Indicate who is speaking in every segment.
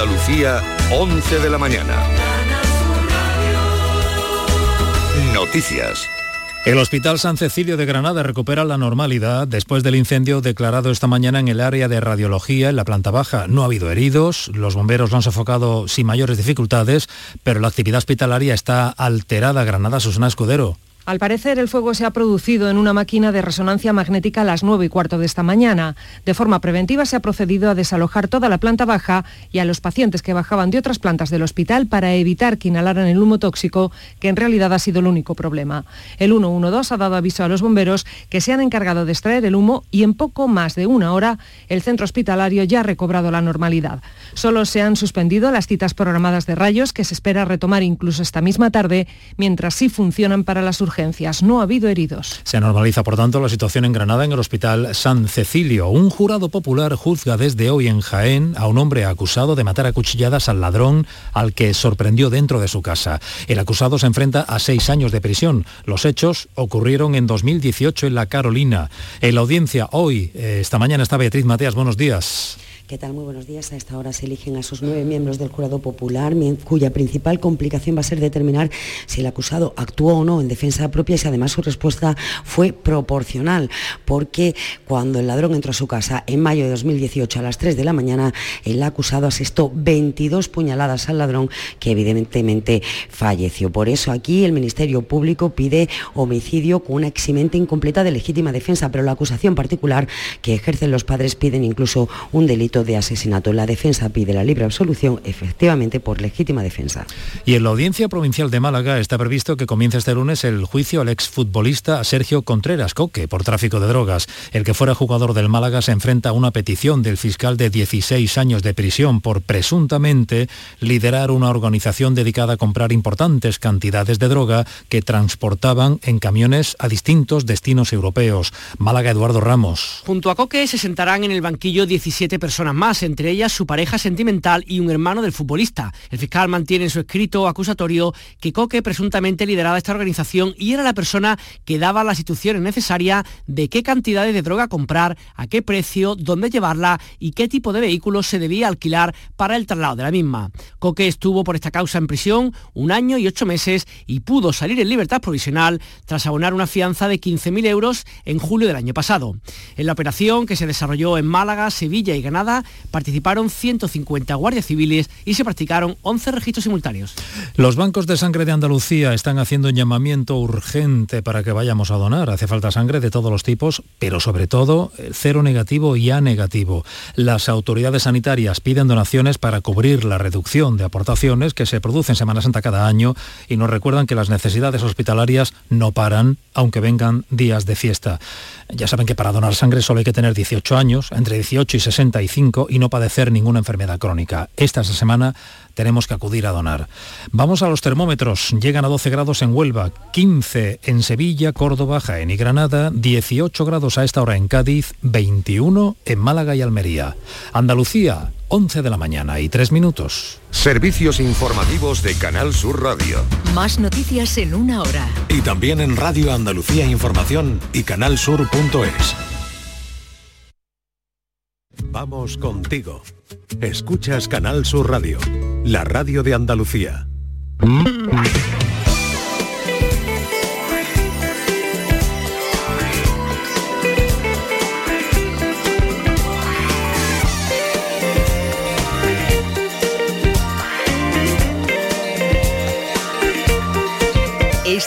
Speaker 1: Andalucía, 11 de la mañana. Noticias.
Speaker 2: El Hospital San Cecilio de Granada recupera la normalidad después del incendio declarado esta mañana en el área de radiología en la planta baja. No ha habido heridos, los bomberos lo han sofocado sin mayores dificultades, pero la actividad hospitalaria está alterada. Granada, Susana Escudero.
Speaker 3: Al parecer, el fuego se ha producido en una máquina de resonancia magnética a las 9 y cuarto de esta mañana. De forma preventiva se ha procedido a desalojar toda la planta baja y a los pacientes que bajaban de otras plantas del hospital para evitar que inhalaran el humo tóxico, que en realidad ha sido el único problema. El 112 ha dado aviso a los bomberos que se han encargado de extraer el humo y en poco más de una hora el centro hospitalario ya ha recobrado la normalidad. Solo se han suspendido las citas programadas de rayos, que se espera retomar incluso esta misma tarde, mientras sí funcionan para las urgencias no ha habido heridos.
Speaker 2: Se normaliza, por tanto, la situación en Granada en el Hospital San Cecilio. Un jurado popular juzga desde hoy en Jaén a un hombre acusado de matar a cuchilladas al ladrón al que sorprendió dentro de su casa. El acusado se enfrenta a seis años de prisión. Los hechos ocurrieron en 2018 en La Carolina. En la audiencia hoy, eh, esta mañana está Beatriz Mateas. Buenos días.
Speaker 4: ¿Qué tal? Muy buenos días. A esta hora se eligen a sus nueve miembros del jurado popular, cuya principal complicación va a ser determinar si el acusado actuó o no en defensa propia y si además su respuesta fue proporcional, porque cuando el ladrón entró a su casa en mayo de 2018 a las 3 de la mañana, el acusado asestó 22 puñaladas al ladrón que evidentemente falleció. Por eso aquí el Ministerio Público pide homicidio con una eximente incompleta de legítima defensa, pero la acusación particular que ejercen los padres piden incluso un delito de asesinato. La defensa pide la libre absolución efectivamente por legítima defensa.
Speaker 2: Y en la Audiencia Provincial de Málaga está previsto que comience este lunes el juicio al exfutbolista Sergio Contreras Coque por tráfico de drogas. El que fuera jugador del Málaga se enfrenta a una petición del fiscal de 16 años de prisión por presuntamente liderar una organización dedicada a comprar importantes cantidades de droga que transportaban en camiones a distintos destinos europeos. Málaga Eduardo Ramos.
Speaker 5: Junto a Coque se sentarán en el banquillo 17 personas más, entre ellas su pareja sentimental y un hermano del futbolista. El fiscal mantiene en su escrito acusatorio que Coque presuntamente lideraba esta organización y era la persona que daba las instrucciones necesarias de qué cantidades de droga comprar, a qué precio, dónde llevarla y qué tipo de vehículo se debía alquilar para el traslado de la misma. Coque estuvo por esta causa en prisión un año y ocho meses y pudo salir en libertad provisional tras abonar una fianza de 15.000 euros en julio del año pasado. En la operación que se desarrolló en Málaga, Sevilla y Granada, participaron 150 guardias civiles y se practicaron 11 registros simultáneos.
Speaker 2: Los bancos de sangre de Andalucía están haciendo un llamamiento urgente para que vayamos a donar. Hace falta sangre de todos los tipos, pero sobre todo cero negativo y A negativo. Las autoridades sanitarias piden donaciones para cubrir la reducción de aportaciones que se produce en Semana Santa cada año y nos recuerdan que las necesidades hospitalarias no paran, aunque vengan días de fiesta. Ya saben que para donar sangre solo hay que tener 18 años, entre 18 y 65 y no padecer ninguna enfermedad crónica. Esta semana tenemos que acudir a donar. Vamos a los termómetros. Llegan a 12 grados en Huelva, 15 en Sevilla, Córdoba, Jaén y Granada, 18 grados a esta hora en Cádiz, 21 en Málaga y Almería. Andalucía, 11 de la mañana y 3 minutos.
Speaker 1: Servicios informativos de Canal Sur Radio.
Speaker 6: Más noticias en una hora.
Speaker 1: Y también en Radio Andalucía Información y canalsur.es. Vamos contigo. Escuchas Canal Sur Radio, la radio de Andalucía.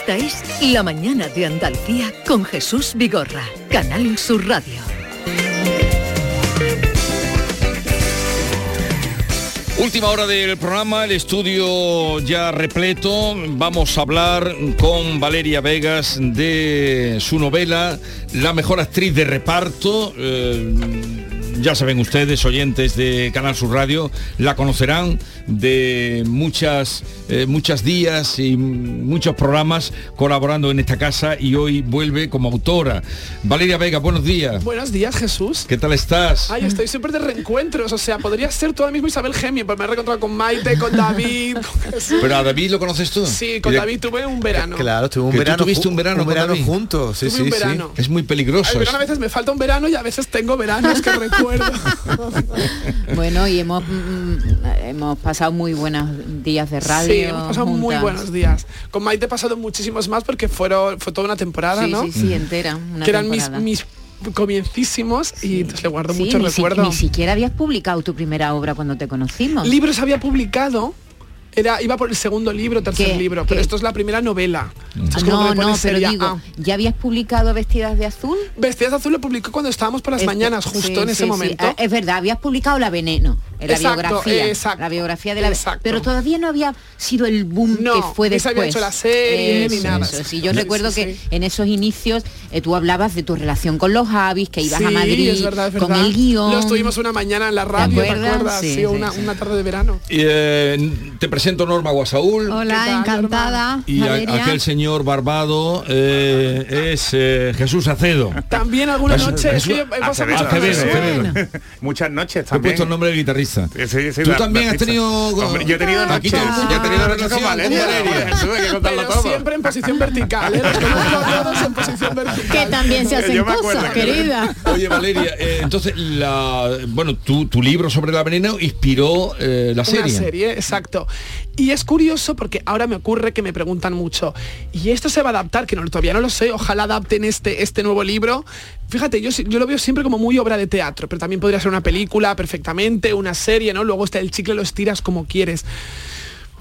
Speaker 6: Esta es La Mañana de Andalucía con Jesús Vigorra, Canal Sur Radio.
Speaker 7: Última hora del programa, el estudio ya repleto. Vamos a hablar con Valeria Vegas de su novela La mejor actriz de reparto. Eh, ya saben ustedes, oyentes de Canal Sur Radio, la conocerán de muchas, eh, muchos días y muchos programas colaborando en esta casa y hoy vuelve como autora. Valeria Vega, buenos días.
Speaker 8: Buenos días, Jesús.
Speaker 7: ¿Qué tal estás?
Speaker 8: Ay, estoy súper de reencuentros, o sea, podría ser tú ahora mismo Isabel Gemio, pero me he reencontrado con Maite, con David.
Speaker 7: Pero a David lo conoces tú.
Speaker 8: Sí, con David tuve un verano.
Speaker 7: Claro, tuve un verano. tuviste un verano,
Speaker 9: un verano juntos, sí, sí.
Speaker 7: Es muy peligroso.
Speaker 8: a veces me falta un verano y a veces tengo veranos que recuerdo acuerdo.
Speaker 9: bueno, y hemos, mm, hemos pasado muy buenos días de radio.
Speaker 8: Sí, hemos pasado muy buenos días. Con Maite he pasado muchísimos más porque fueron, fue toda una temporada,
Speaker 9: sí,
Speaker 8: ¿no?
Speaker 9: Sí, sí, entera.
Speaker 8: que eran mis, mis comiencísimos y le guardo mucho
Speaker 9: ni
Speaker 8: recuerdo.
Speaker 9: ni siquiera habías publicado tu primera obra cuando te conocimos.
Speaker 8: Libros había publicado, era, iba por el segundo libro, tercer libro, pero esto es la primera novela.
Speaker 9: no, no, pero digo, ¿ya habías publicado Vestidas de Azul?
Speaker 8: Vestidas de Azul lo publicó cuando estábamos por las mañanas, justo en ese momento.
Speaker 9: Ah, es verdad, habías publicado La Veneno, en la biografía. La biografía de la Pero todavía no había sido el boom que fue después.
Speaker 8: No había hecho la serie ni nada.
Speaker 9: Sí, yo recuerdo que en esos inicios eh, tú hablabas de tu relación con los Javis, que ibas a Madrid con el guion.
Speaker 8: Lo estuvimos una mañana en la radio, ¿te acuerdas? Sí, una, tarde de verano.
Speaker 7: Eh, te presento Norma Guasaúl.
Speaker 10: Hola, encantada.
Speaker 7: Y aquel señor barbado eh, es eh, Jesús Acedo.
Speaker 8: También alguna noche
Speaker 11: Muchas noches
Speaker 7: también. He puesto el nombre de guitarrista. Tú también has tenido...
Speaker 11: yo he tenido noches. Yo he tenido relación
Speaker 8: con siempre en posición vertical. ¿eh? en posición vertical.
Speaker 10: Que también se hacen cosas, querida.
Speaker 7: Oye, Valeria, entonces, la, bueno, tu, tu libro sobre la veneno inspiró la serie.
Speaker 8: Una serie, exacto. Y es curioso porque ahora me ocurre que me preguntan mucho, ¿y esto se va a adaptar? Que no, todavía no lo sé, ojalá adapten este, este nuevo libro. Fíjate, yo, yo lo veo siempre como muy obra de teatro, pero también podría ser una película perfectamente, una serie, ¿no? Luego está el chicle, lo estiras como quieres.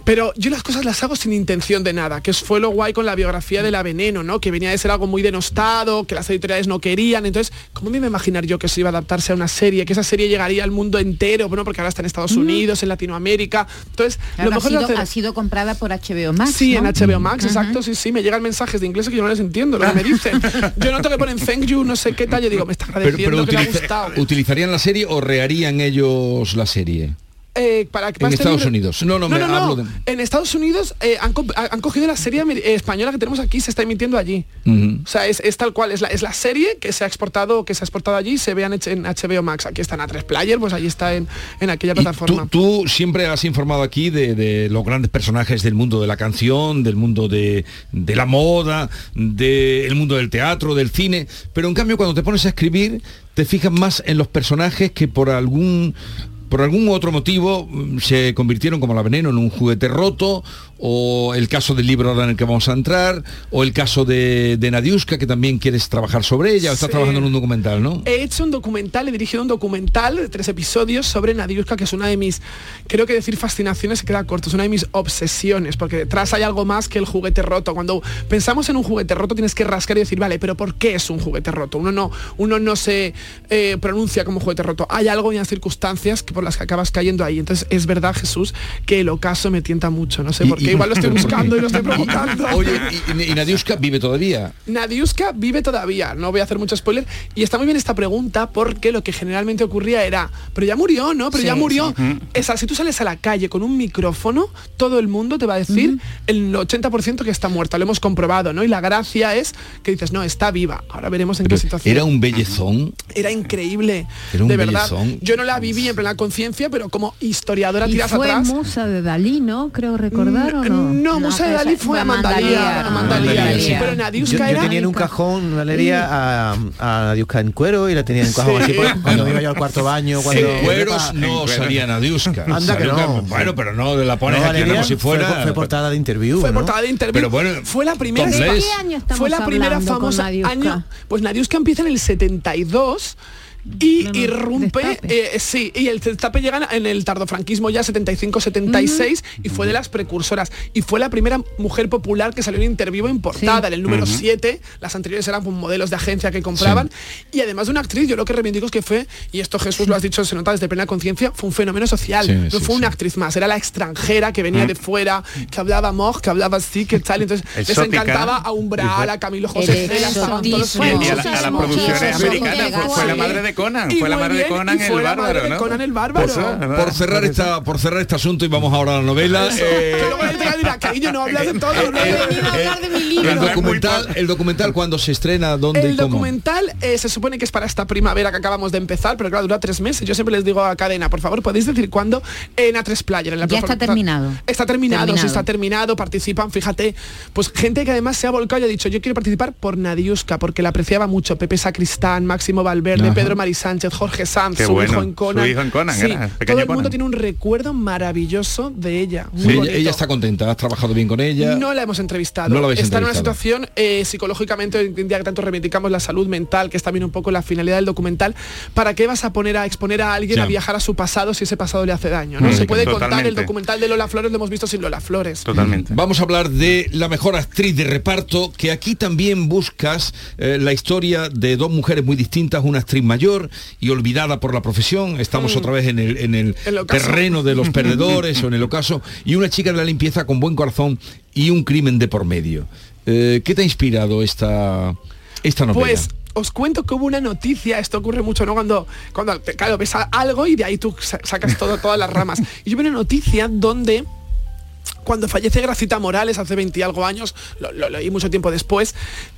Speaker 8: Pero yo las cosas las hago sin intención de nada, que fue lo guay con la biografía de la Veneno, ¿no? Que venía de ser algo muy denostado, que las editoriales no querían. Entonces, ¿cómo me iba a imaginar yo que se iba a adaptarse a una serie? Que esa serie llegaría al mundo entero, bueno, porque ahora está en Estados Unidos, en Latinoamérica. Entonces,
Speaker 9: lo mejor ha sido, ha sido comprada por HBO Max.
Speaker 8: Sí, en HBO Max, exacto, sí, sí. Me llegan mensajes de inglés que yo no les entiendo lo que me dicen. yo noto que ponen thank you, no sé qué tal, yo digo, me está agradeciendo que me ha gustado.
Speaker 7: ¿Utilizarían la serie o reharían ellos la serie?
Speaker 8: Eh, para,
Speaker 7: en Estados Unidos. No, no, me hablo de...
Speaker 8: En Estados Unidos eh, han, cogido la serie española que tenemos aquí, se está emitiendo allí. O sea, es, tal cual, es la, es la serie que se ha exportado, que se ha exportado allí, se vean en HBO Max. Aquí está en A3 Player, pues allí está en, en aquella plataforma.
Speaker 7: Tú, siempre has informado aquí de, los grandes personajes del mundo de la canción, del mundo de, de la moda, del mundo del teatro, del cine, pero en cambio cuando te pones a escribir, te fijas más en los personajes que por algún por algún otro motivo mm, se convirtieron como la veneno en un juguete roto, o el caso del libro ahora en el que vamos a entrar, o el caso de, de Nadiuska, que también quieres trabajar sobre ella, o estás trabajando en un documental, ¿no?
Speaker 8: He hecho un documental, he dirigido un documental de tres episodios sobre Nadiuska, que es una de mis, creo que decir fascinaciones se queda corto, es una de mis obsesiones, porque detrás hay algo más que el juguete roto. Cuando pensamos en un juguete roto tienes que rascar y decir, vale, pero ¿por qué es un juguete roto? Uno no, uno no se eh, pronuncia como juguete roto. Hay algo y unas circunstancias que las que acabas cayendo ahí. Entonces es verdad, Jesús, que el ocaso me tienta mucho. No sé por qué. Igual lo estoy buscando y lo estoy provocando.
Speaker 7: Oye, ¿y, Nadiuska vive todavía?
Speaker 8: Nadiuska vive todavía. No voy a hacer mucho spoiler. Y está muy bien esta pregunta porque lo que generalmente ocurría era, pero ya murió, ¿no? Pero ya murió. Esa, si tú sales a la calle con un micrófono, todo el mundo te va a decir el 80% que está muerta. Lo hemos comprobado, ¿no? Y la gracia es que dices, no, está viva. Ahora veremos en qué situación.
Speaker 7: Era un bellezón.
Speaker 8: Era increíble.
Speaker 7: Era un
Speaker 8: de
Speaker 7: verdad.
Speaker 8: Yo no la viví en plena conciencia pero como historiadora y tiras
Speaker 10: fue
Speaker 8: atrás.
Speaker 10: musa de Dalí, ¿no? Creo recordar ¿o no?
Speaker 8: No, musa de Dalí fue a Mandalía. Pero Nadiuska
Speaker 12: yo, yo tenía en un cajón, Valeria, a, a Nadiuska en cuero y la tenía en un cajón así cuando iba yo al cuarto baño. Cuando
Speaker 7: en cueros no salía Nadiuska.
Speaker 12: Anda que no.
Speaker 7: Bueno, pero no, de la pones aquí como si fuera...
Speaker 12: Fue, portada de interview,
Speaker 8: Fue portada de interview.
Speaker 7: Pero bueno,
Speaker 8: fue la primera...
Speaker 10: ¿Qué año estamos
Speaker 8: fue la primera famosa año... Pues Nadiuska empieza en el 72 y irrumpe, eh, sí, y el destape llega en el tardofranquismo ya 75-76 y fue de las precursoras. Y fue la primera mujer popular que salió en interview en portada, en el número 7, las anteriores eran pues, modelos de agencia que compraban. Y además de una actriz, yo lo que reivindico es que fue, y esto Jesús lo has dicho, se nota desde plena conciencia, fue un fenómeno social. no fue una actriz más, era la extranjera que venía de fuera, que hablaba moj, que hablaba así, que tal. Entonces les encantaba a Umbral, a Camilo José,
Speaker 11: todos y a la, a producción americana, fue la madre de Conan, fue la madre de Conan el bárbaro, ¿no?
Speaker 8: Conan el bárbaro.
Speaker 7: por cerrar esta, por cerrar este asunto y vamos ahora a la novela.
Speaker 8: Eh, no hablas de todo.
Speaker 7: El documental, el documental cuando se estrena, ¿dónde
Speaker 8: El documental eh, se supone que es para esta primavera que acabamos de empezar, pero claro, dura tres meses. Yo siempre les digo a cadena, por favor, podéis decir cuándo en A3 Player. En la
Speaker 9: ya está terminado.
Speaker 8: Está terminado, sí está terminado, participan, fíjate, pues gente que además se ha volcado y ha dicho, yo quiero participar por Nadiuska, porque la apreciaba mucho, Pepe Sacristán, Máximo Valverde, Pedro Mari Sánchez, Jorge Sanz, su hijo en Conan.
Speaker 11: Su hijo en Conan, sí,
Speaker 8: todo el mundo tiene un recuerdo maravilloso de ella.
Speaker 7: ella, está contenta, has trabajado bien con ella.
Speaker 8: No la hemos entrevistado. está en una situación eh, psicológicamente, hoy en día que tanto reivindicamos la salud mental, que es también un poco la finalidad del documental. ¿Para qué vas a poner a exponer a alguien a viajar a su pasado si ese pasado le hace daño? ¿no? Mm, Se puede contar el documental de Lola Flores, lo hemos visto sin Lola Flores.
Speaker 11: Totalmente.
Speaker 7: Vamos a hablar de la mejor actriz de reparto, que aquí también buscas eh, la historia de dos mujeres muy distintas, una actriz mayor y olvidada por la profesión. Estamos mm. otra vez en el, en el terreno de los perdedores o en el ocaso. Y una chica de la limpieza con buen corazón y un crimen de por medio. Eh, ¿Qué te ha inspirado esta, esta novela?
Speaker 8: Pues os cuento que hubo una noticia, esto ocurre mucho, ¿no? Cuando, cuando claro, ves algo y de ahí tú sacas todo, todas las ramas. Y yo vi una noticia donde cuando fallece Gracita Morales hace 20 y algo años, lo, leí mucho tiempo después,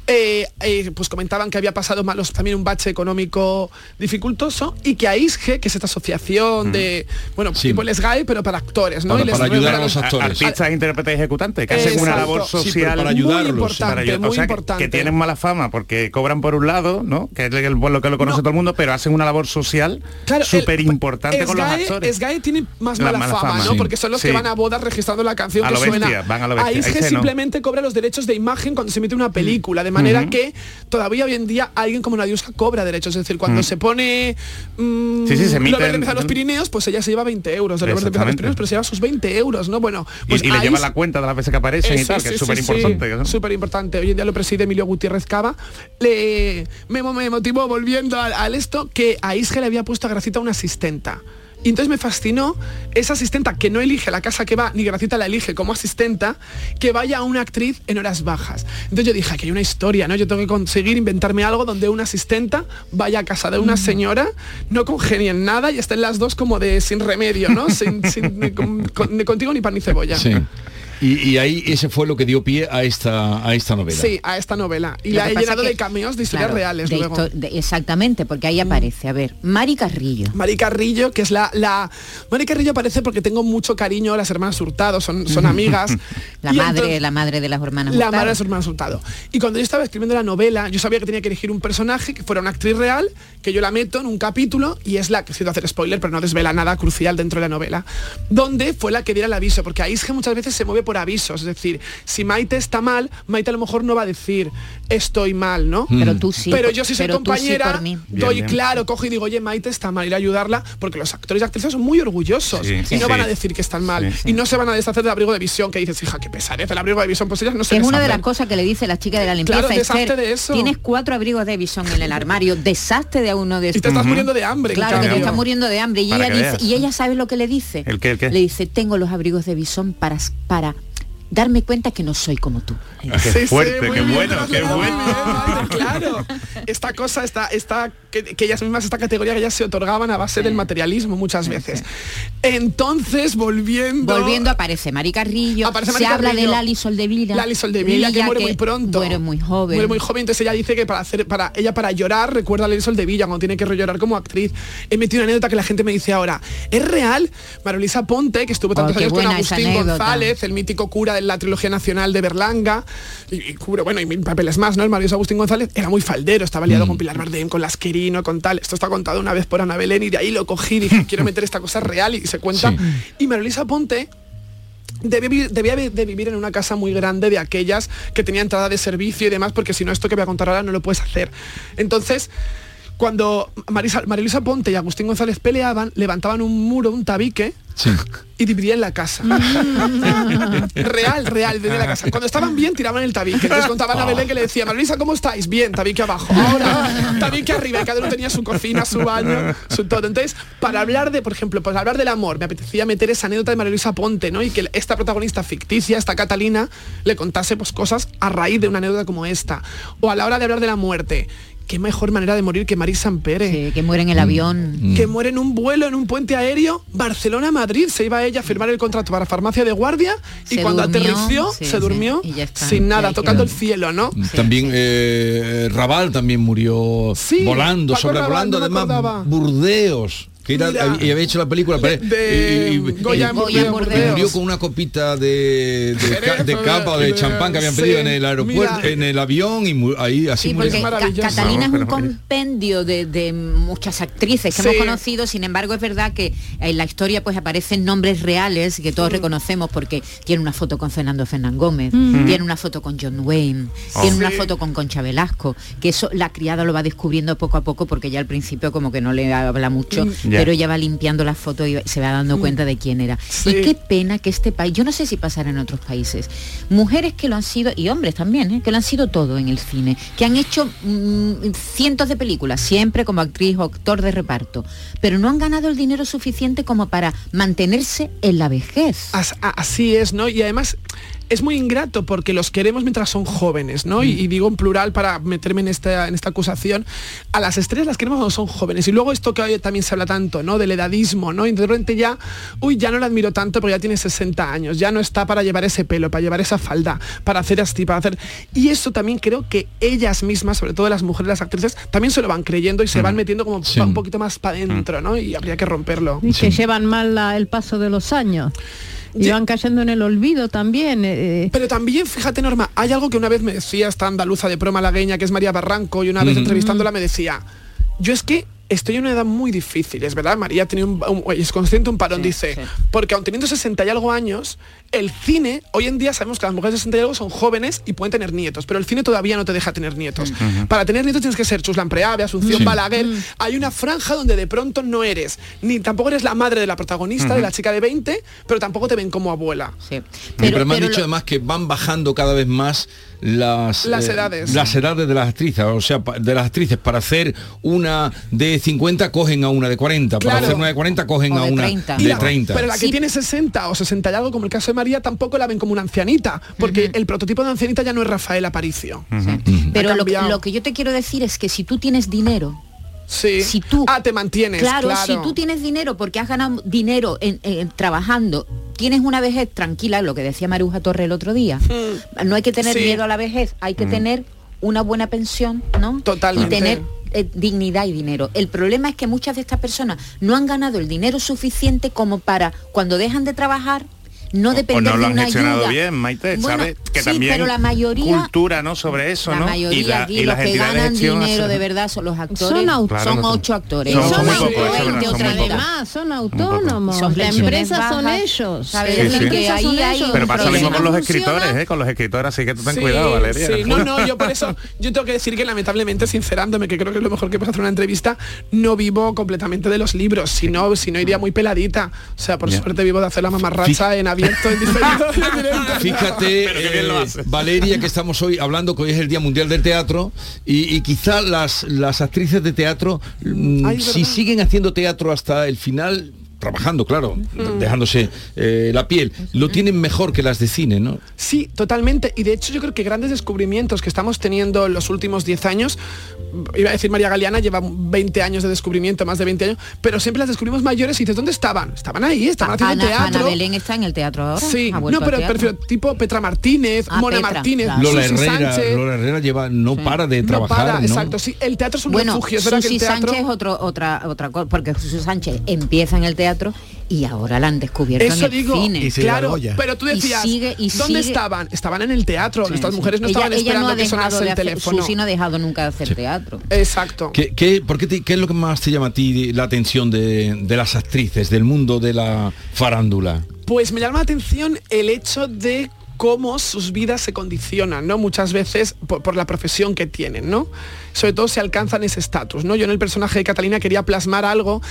Speaker 8: eh, eh, pues comentaban que había pasado malos, también un bache económico dificultoso y que AISGE, que es esta asociación de, bueno, tipo el SGAE, pero para actores, ¿no?
Speaker 7: Para, ayudar a los actores.
Speaker 11: Artistas, intérpretes y ejecutantes, que hacen una labor social
Speaker 7: para ayudarlos.
Speaker 8: Muy importante, muy importante.
Speaker 11: Que, tienen mala fama porque cobran por un lado, ¿no? Que es lo que lo conoce todo el mundo, pero hacen una labor social súper importante con los actores.
Speaker 8: SGAE tiene más mala, fama, ¿no? Porque son los que van a bodas registrando la canción que suena.
Speaker 11: van a lo AISGE
Speaker 8: simplemente cobra los derechos de imagen cuando se emite una película, de manera que todavía hoy en día alguien como Nadiuska cobra derechos. Es decir, cuando mm. se pone
Speaker 11: mmm, sí, sí, se emite
Speaker 8: en, los Pirineos, pues ella se lleva 20 euros de los Pirineos, pero se lleva sus 20 euros, ¿no? Bueno,
Speaker 11: pues y, le lleva la cuenta de las veces que aparece y tal, que es súper importante.
Speaker 8: Súper importante. Hoy en día lo preside Emilio Gutiérrez Cava. Le, me, me motivó volviendo al, esto que a le había puesto a Gracita una asistenta. Y entonces me fascinó esa asistenta que no elige la casa que va, ni Gracita la elige como asistenta, que vaya a una actriz en horas bajas. Entonces yo dije, aquí hay una historia, ¿no? Yo tengo que conseguir inventarme algo donde una asistenta vaya a casa de una mm. señora, no congenien nada y estén las dos como de sin remedio, ¿no? sin, ni, contigo ni pan ni cebolla.
Speaker 7: Sí. Y, ahí ese fue lo que dio pie a esta, a esta novela.
Speaker 8: Sí, a esta novela. Y la he llenado de cameos de historias reales luego.
Speaker 9: exactamente, porque ahí aparece, a ver, Mari Carrillo.
Speaker 8: Mari Carrillo, que es la, la... Mari Carrillo aparece porque tengo mucho cariño a las hermanas Hurtado, son, son amigas.
Speaker 9: la madre, la madre de las hermanas
Speaker 8: La madre de las hermanas Hurtado. Y cuando yo estaba escribiendo la novela, yo sabía que tenía que elegir un personaje que fuera una actriz real, que yo la meto en un capítulo, y es la que siento hacer spoiler, pero no desvela nada crucial dentro de la novela, donde fue la que diera el aviso, porque ahí es que muchas veces se mueve por avisos. Es decir, si Maite está mal, Maite a lo mejor no va a decir estoy mal, ¿no?
Speaker 9: Mm. Pero tú sí.
Speaker 8: Pero yo si soy compañera, doy claro, cojo y digo, oye, Maite está mal, ir a ayudarla, porque los actores y actrices son muy orgullosos y no van a decir que están mal. Y no se van a deshacer del abrigo de visión que dices, hija, qué pesadez, el abrigo de visión, pues ellas no se
Speaker 9: Es una de las cosas que le dice la chica de la limpieza.
Speaker 8: Claro, de eso.
Speaker 9: Tienes cuatro abrigos de visión en el armario, desastre de uno de estos.
Speaker 8: Y te estás muriendo de hambre.
Speaker 9: Claro, que te estás muriendo de hambre. Y ella, dice, y ella sabe lo que le dice.
Speaker 11: ¿El qué,
Speaker 9: Le dice, tengo los abrigos de visón para, para darme cuenta que no soy como tú.
Speaker 11: Qué fuerte, qué bueno, qué bueno.
Speaker 8: claro. Esta cosa, esta, esta, que, ellas mismas, esta categoría que ellas se otorgaban a base del materialismo muchas veces. Entonces, volviendo.
Speaker 9: Volviendo aparece Mari Carrillo. se habla de Lali Soldevila.
Speaker 8: Lali Soldevila, que muere muy pronto.
Speaker 9: Muere muy joven.
Speaker 8: Muere muy joven. Entonces ella dice que para hacer, para ella para llorar, recuerda a Lali Soldevilla cuando tiene que llorar como actriz. He metido una anécdota que la gente me dice ahora. ¿Es real? Marolisa Ponte, que estuvo tantos oh, años con Agustín González, el mítico cura la trilogía nacional de Berlanga, y, cubre, bueno, y mil papeles más, ¿no? El Mario Agustín González era muy faldero, estaba liado mm. con Pilar Bardem, con Lasquerino, con tal. Esto está contado una vez por Ana Belén y de ahí lo cogí, dije, quiero meter esta cosa real y se cuenta. Y Marolisa Ponte debía, debía, de vivir en una casa muy grande de aquellas que tenía entrada de servicio y demás, porque si no esto que voy a contar ahora no lo puedes hacer. Entonces, cuando Marisa, Marilisa Ponte y Agustín González peleaban, levantaban un muro, un tabique, y dividían la casa. real, real, desde la casa. Cuando estaban bien, tiraban el tabique. Entonces contaban a Belén que le decía, Marisa, ¿cómo estáis? Bien, tabique abajo. Ahora, tabique arriba. Y cada uno tenía su cocina, su baño, su todo. Entonces, para hablar de, por ejemplo, para hablar del amor, me apetecía meter esa anécdota de María Luisa Ponte, ¿no? Y que esta protagonista ficticia, esta Catalina, le contase pues cosas a raíz de una anécdota como esta. O a la hora de hablar de la muerte qué mejor manera de morir que Maris Sampere.
Speaker 9: Sí, que muere en el avión.
Speaker 8: Mm. Que muere en un vuelo, en un puente aéreo, Barcelona-Madrid. Se iba ella a firmar el contrato para farmacia de guardia y cuando aterrició se durmió sin nada, tocando el cielo, ¿no?
Speaker 7: También eh, Raval también murió volando, sobrevolando además Burdeos. Que era, y había hecho la película
Speaker 8: de,
Speaker 7: murió con una copita de, de, capa o de champán que habían pedido en el aeropuerto, en el avión y ahí así
Speaker 9: murió. Catalina es un compendio de, muchas actrices que hemos conocido, sin embargo es verdad que en la historia pues aparecen nombres reales que todos reconocemos porque tiene una foto con Fernando Fernán Gómez, tiene una foto con John Wayne, oh. tiene una foto con Concha Velasco, que eso la criada lo va descubriendo poco a poco porque ya al principio como que no le habla mucho, mm. Pero ella va limpiando la foto y se va dando mm. cuenta de quién era. Y qué pena que este país, yo no sé si pasará en otros países, mujeres que lo han sido, y hombres también, ¿eh? que lo han sido todo en el cine, que han hecho mm, cientos de películas, siempre como actriz o actor de reparto, pero no han ganado el dinero suficiente como para mantenerse en la vejez.
Speaker 8: Así es, ¿no? Y además es muy ingrato porque los queremos mientras son jóvenes, ¿no? Y, digo en plural para meterme en esta, en esta acusación. A las estrellas las queremos cuando son jóvenes. Y luego esto que hoy también se habla tanto, ¿no? Del edadismo, ¿no? Y de repente ya, uy, ya no la admiro tanto porque ya tiene 60 años, ya no está para llevar ese pelo, para llevar esa falda, para hacer así, para hacer... Y eso también creo que ellas mismas, sobre todo las mujeres, las actrices, también se lo van creyendo y se van metiendo como un poquito más para adentro, ¿no? Y habría que romperlo.
Speaker 10: Y que llevan mal el paso de los años. Y van cayendo en el olvido también. Eh,
Speaker 8: eh. Pero también, fíjate Norma, hay algo que una vez me decía esta andaluza de pro malagueña, que es María Barranco, y una vez entrevistándola me decía, yo es que estoy en una edad muy difícil, es verdad, María tiene un, es consciente un parón, dice, porque aun teniendo 60 y algo años, el cine, hoy en día sabemos que las mujeres de 60 y algo son jóvenes y pueden tener nietos, pero el cine todavía no te deja tener nietos. Para tener nietos tienes que ser Chuslan Preave, Asunción Balaguer, mm. hay una franja donde de pronto no eres, ni tampoco eres la madre de la protagonista, de la chica de 20, pero tampoco te ven como abuela.
Speaker 7: Pero, me han dicho además que van bajando cada vez más las,
Speaker 8: las eh, edades.
Speaker 7: Las edades de las actrices, o sea, de las actrices, para hacer una de 50 cogen a una de 40, para hacer una de 40 cogen a una de 30.
Speaker 8: Pero la que tiene 60 o 60 y algo, como el caso de María, tampoco la ven como una ancianita, porque el prototipo de ancianita ya no es Rafael Aparicio.
Speaker 9: Pero lo, lo que yo te quiero decir es que si tú tienes dinero,
Speaker 8: Sí.
Speaker 9: Si tú,
Speaker 8: ah, te mantienes.
Speaker 9: Claro, si tú tienes dinero porque has ganado dinero en, trabajando, tienes una vejez tranquila, lo que decía Maruja Torre el otro día. Hmm. No hay que tener miedo a la vejez, hay que hmm. tener una buena pensión, ¿no?
Speaker 8: Totalmente.
Speaker 9: Y tener eh, dignidad y dinero. El problema es que muchas de estas personas no han ganado el dinero suficiente como para cuando dejan de trabajar no depender
Speaker 11: o no lo han
Speaker 9: gestionado
Speaker 11: bien, Maite, ¿sabes? Que
Speaker 9: sí,
Speaker 11: también
Speaker 9: pero la mayoría,
Speaker 11: cultura, ¿no? Sobre eso,
Speaker 9: la
Speaker 11: ¿no?
Speaker 9: Mayoría y, los que ganan dinero de verdad son los actores. Son, son ocho actores.
Speaker 10: Son,
Speaker 9: son,
Speaker 10: además, son autónomos. Son la empresa son ellos.
Speaker 9: ¿sabes? Que ahí hay
Speaker 11: pero pasa lo mismo con los escritores, ¿eh? Con los escritores, así que tú ten cuidado, Valeria.
Speaker 8: Sí, no, no, yo por eso, yo tengo que decir que lamentablemente, sincerándome, que creo que es lo mejor que puedo hacer una entrevista, no vivo completamente de los libros, si no, si no iría muy peladita. O sea, por suerte vivo de hacer la mamarracha en abierto, en diferente
Speaker 7: Fíjate, eh, Valeria, que estamos hoy hablando, que hoy es el Día Mundial del Teatro, y, quizá las, las actrices de teatro, mm, si siguen haciendo teatro hasta el final, trabajando, claro, dejándose eh, la piel, lo tienen mejor que las de cine, ¿no?
Speaker 8: Sí, totalmente. Y de hecho yo creo que grandes descubrimientos que estamos teniendo en los últimos 10 años, iba a decir María Galeana, lleva 20 años de descubrimiento, más de 20 años, pero siempre las descubrimos mayores y dices, ¿dónde estaban? Estaban ahí, estaban haciendo teatro.
Speaker 9: Ana Belén está en el teatro ahora.
Speaker 8: Sí, no, pero, tipo Petra Martínez, ah, Mona Martínez,
Speaker 7: Lola Herrera, Lola Herrera lleva, no para de trabajar.
Speaker 8: No exacto, sí, el teatro es un
Speaker 9: bueno,
Speaker 8: refugio.
Speaker 9: Es
Speaker 8: Susi
Speaker 9: Sánchez es otro, otra, otra cosa, porque Susi Sánchez empieza en el teatro y ahora la han descubierto
Speaker 8: Eso
Speaker 9: en el
Speaker 8: digo,
Speaker 9: cine.
Speaker 8: claro, pero tú decías, ¿dónde estaban? Estaban en el teatro. Estas mujeres no estaban esperando no que sonase el teléfono.
Speaker 9: Susi no ha dejado nunca de hacer teatro.
Speaker 8: Exacto.
Speaker 7: ¿Qué, qué, por qué, es lo que más te llama a ti la atención de, de las actrices, del mundo de la farándula?
Speaker 8: Pues me llama la atención el hecho de cómo sus vidas se condicionan, ¿no? Muchas veces por, la profesión que tienen, ¿no? Sobre todo si alcanzan ese estatus, ¿no? Yo en el personaje de Catalina quería plasmar algo.